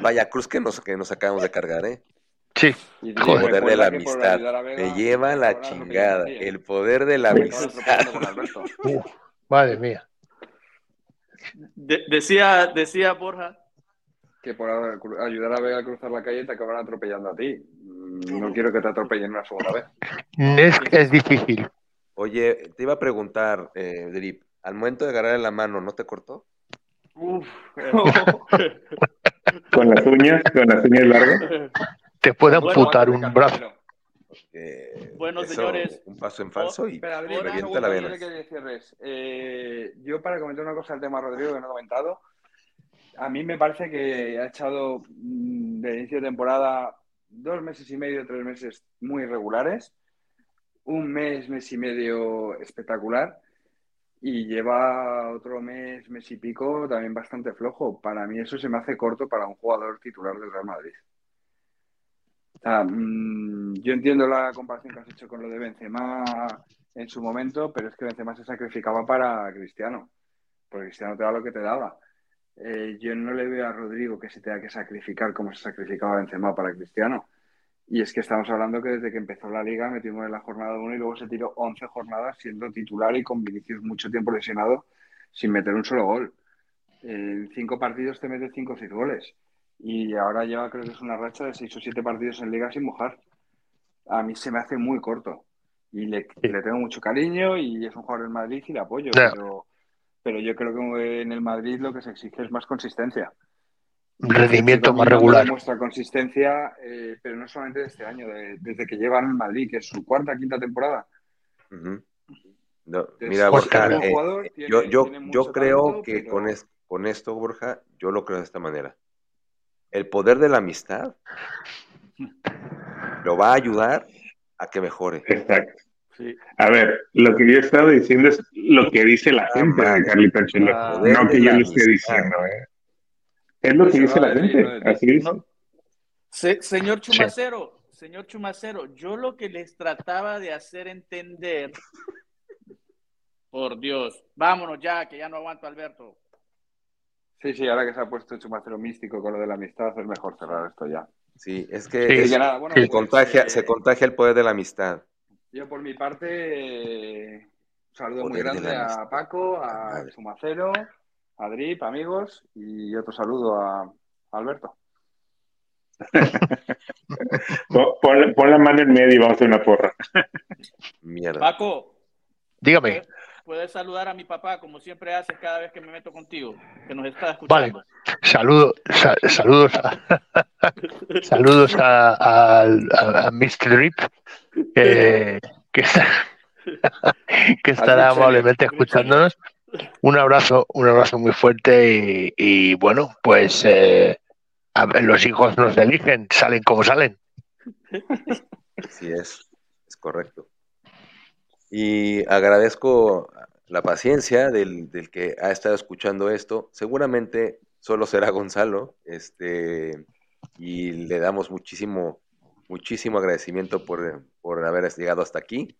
vaya, cruz que nos, que nos acabamos de cargar, ¿eh? Sí. El poder de la amistad. Me lleva la chingada. El poder de la amistad. madre mía. decía, decía Borja. Que por ayudar a Vega a cruzar la calle te acaban atropellando a ti. Mm, no quiero que te atropellen una segunda vez. Es, es difícil. Oye, te iba a preguntar, eh, Drip, al momento de agarrar la mano, ¿no te cortó? Uf. <laughs> con las uñas, con las uñas largas. Te puede amputar un brazo. bueno, señores. Un paso en falso y Espera, revienta la vena. Eh, yo para comentar una cosa del tema Rodrigo que no he comentado, a mí me parece que ha echado mm, de inicio de temporada dos meses y medio, tres meses muy regulares, un mes, mes y medio espectacular y lleva otro mes, mes y pico también bastante flojo. Para mí eso se me hace corto para un jugador titular del Real Madrid. Mm, yo entiendo la comparación que has hecho con lo de Benzema en su momento, pero es que Benzema se sacrificaba para Cristiano, porque Cristiano te da lo que te daba. Eh, yo no le veo a Rodrigo que se tenga que sacrificar como se sacrificaba Benzema para Cristiano. Y es que estamos hablando que desde que empezó la liga metimos en la jornada 1 y luego se tiró 11 jornadas siendo titular y con Vinicius mucho tiempo lesionado sin meter un solo gol. En cinco partidos te mete 5 o 6 goles. Y ahora lleva, creo que es una racha de 6 o 7 partidos en liga sin mojar. A mí se me hace muy corto. Y le, tengo mucho cariño y es un jugador del Madrid y le apoyo. Pero, pero yo creo que en el Madrid lo que se exige es más consistencia rendimiento más regular. Demuestra consistencia, eh, pero no solamente de este año, desde que llevan en Madrid, que es su cuarta, quinta temporada. mira, Borja, eh, yo, yo, yo creo que con, con esto, Borja, yo lo creo de esta manera. El poder de la amistad lo va a ayudar a que mejore. Exacto. A ver, lo que yo he estado diciendo es lo que dice la ah, gente de Carlito no que yo lo esté diciendo. ¿eh? Es lo que dice la gente, así es. señor Chumacero, señor Chumacero, yo lo que les trataba de hacer entender, por Dios, vámonos ya, que ya no aguanto Alberto. Sí, sí, ahora que se ha puesto Chumacero místico con lo de la amistad, es mejor cerrar esto ya. Sí, es que, se, contagia, eh, se contagia el poder de la amistad. Yo por mi parte, un saludo muy grande a Paco, a Chumacero, Drip, amigos, y otro saludo a, Alberto. <laughs> pon, la mano en medio y vamos a hacer una porra. <laughs> Mierda. Paco. Dígame. Puedes saludar a mi papá como siempre haces cada vez que me meto contigo, que nos está escuchando. Vale. Saludo, saludos a, <laughs> saludos a, a, Mr. Drip, que, que estará amablemente escuchándonos. Un abrazo, un abrazo muy fuerte y, bueno, pues eh, los hijos nos eligen, salen como salen. Así es, es correcto. Y agradezco la paciencia del, que ha estado escuchando esto. Seguramente solo será Gonzalo, este, y le damos muchísimo, muchísimo agradecimiento por, por haber llegado hasta aquí.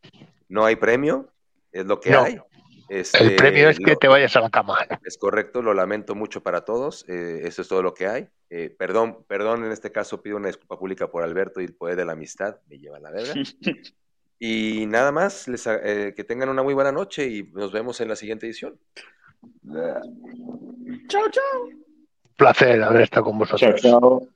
No hay premio, es lo que hay el este, premio es que te vayas a la cama. Es correcto, lo lamento mucho para todos. Eh, eso es todo lo que hay. Eh, perdón, perdón, en este caso pido una disculpa pública por Alberto y el poder de la amistad. Me lleva la verga. <laughs> y nada más, les, eh, que tengan una muy buena noche y nos vemos en la siguiente edición. Chao, chao. Placer haber estado con vosotros. Chao, chao.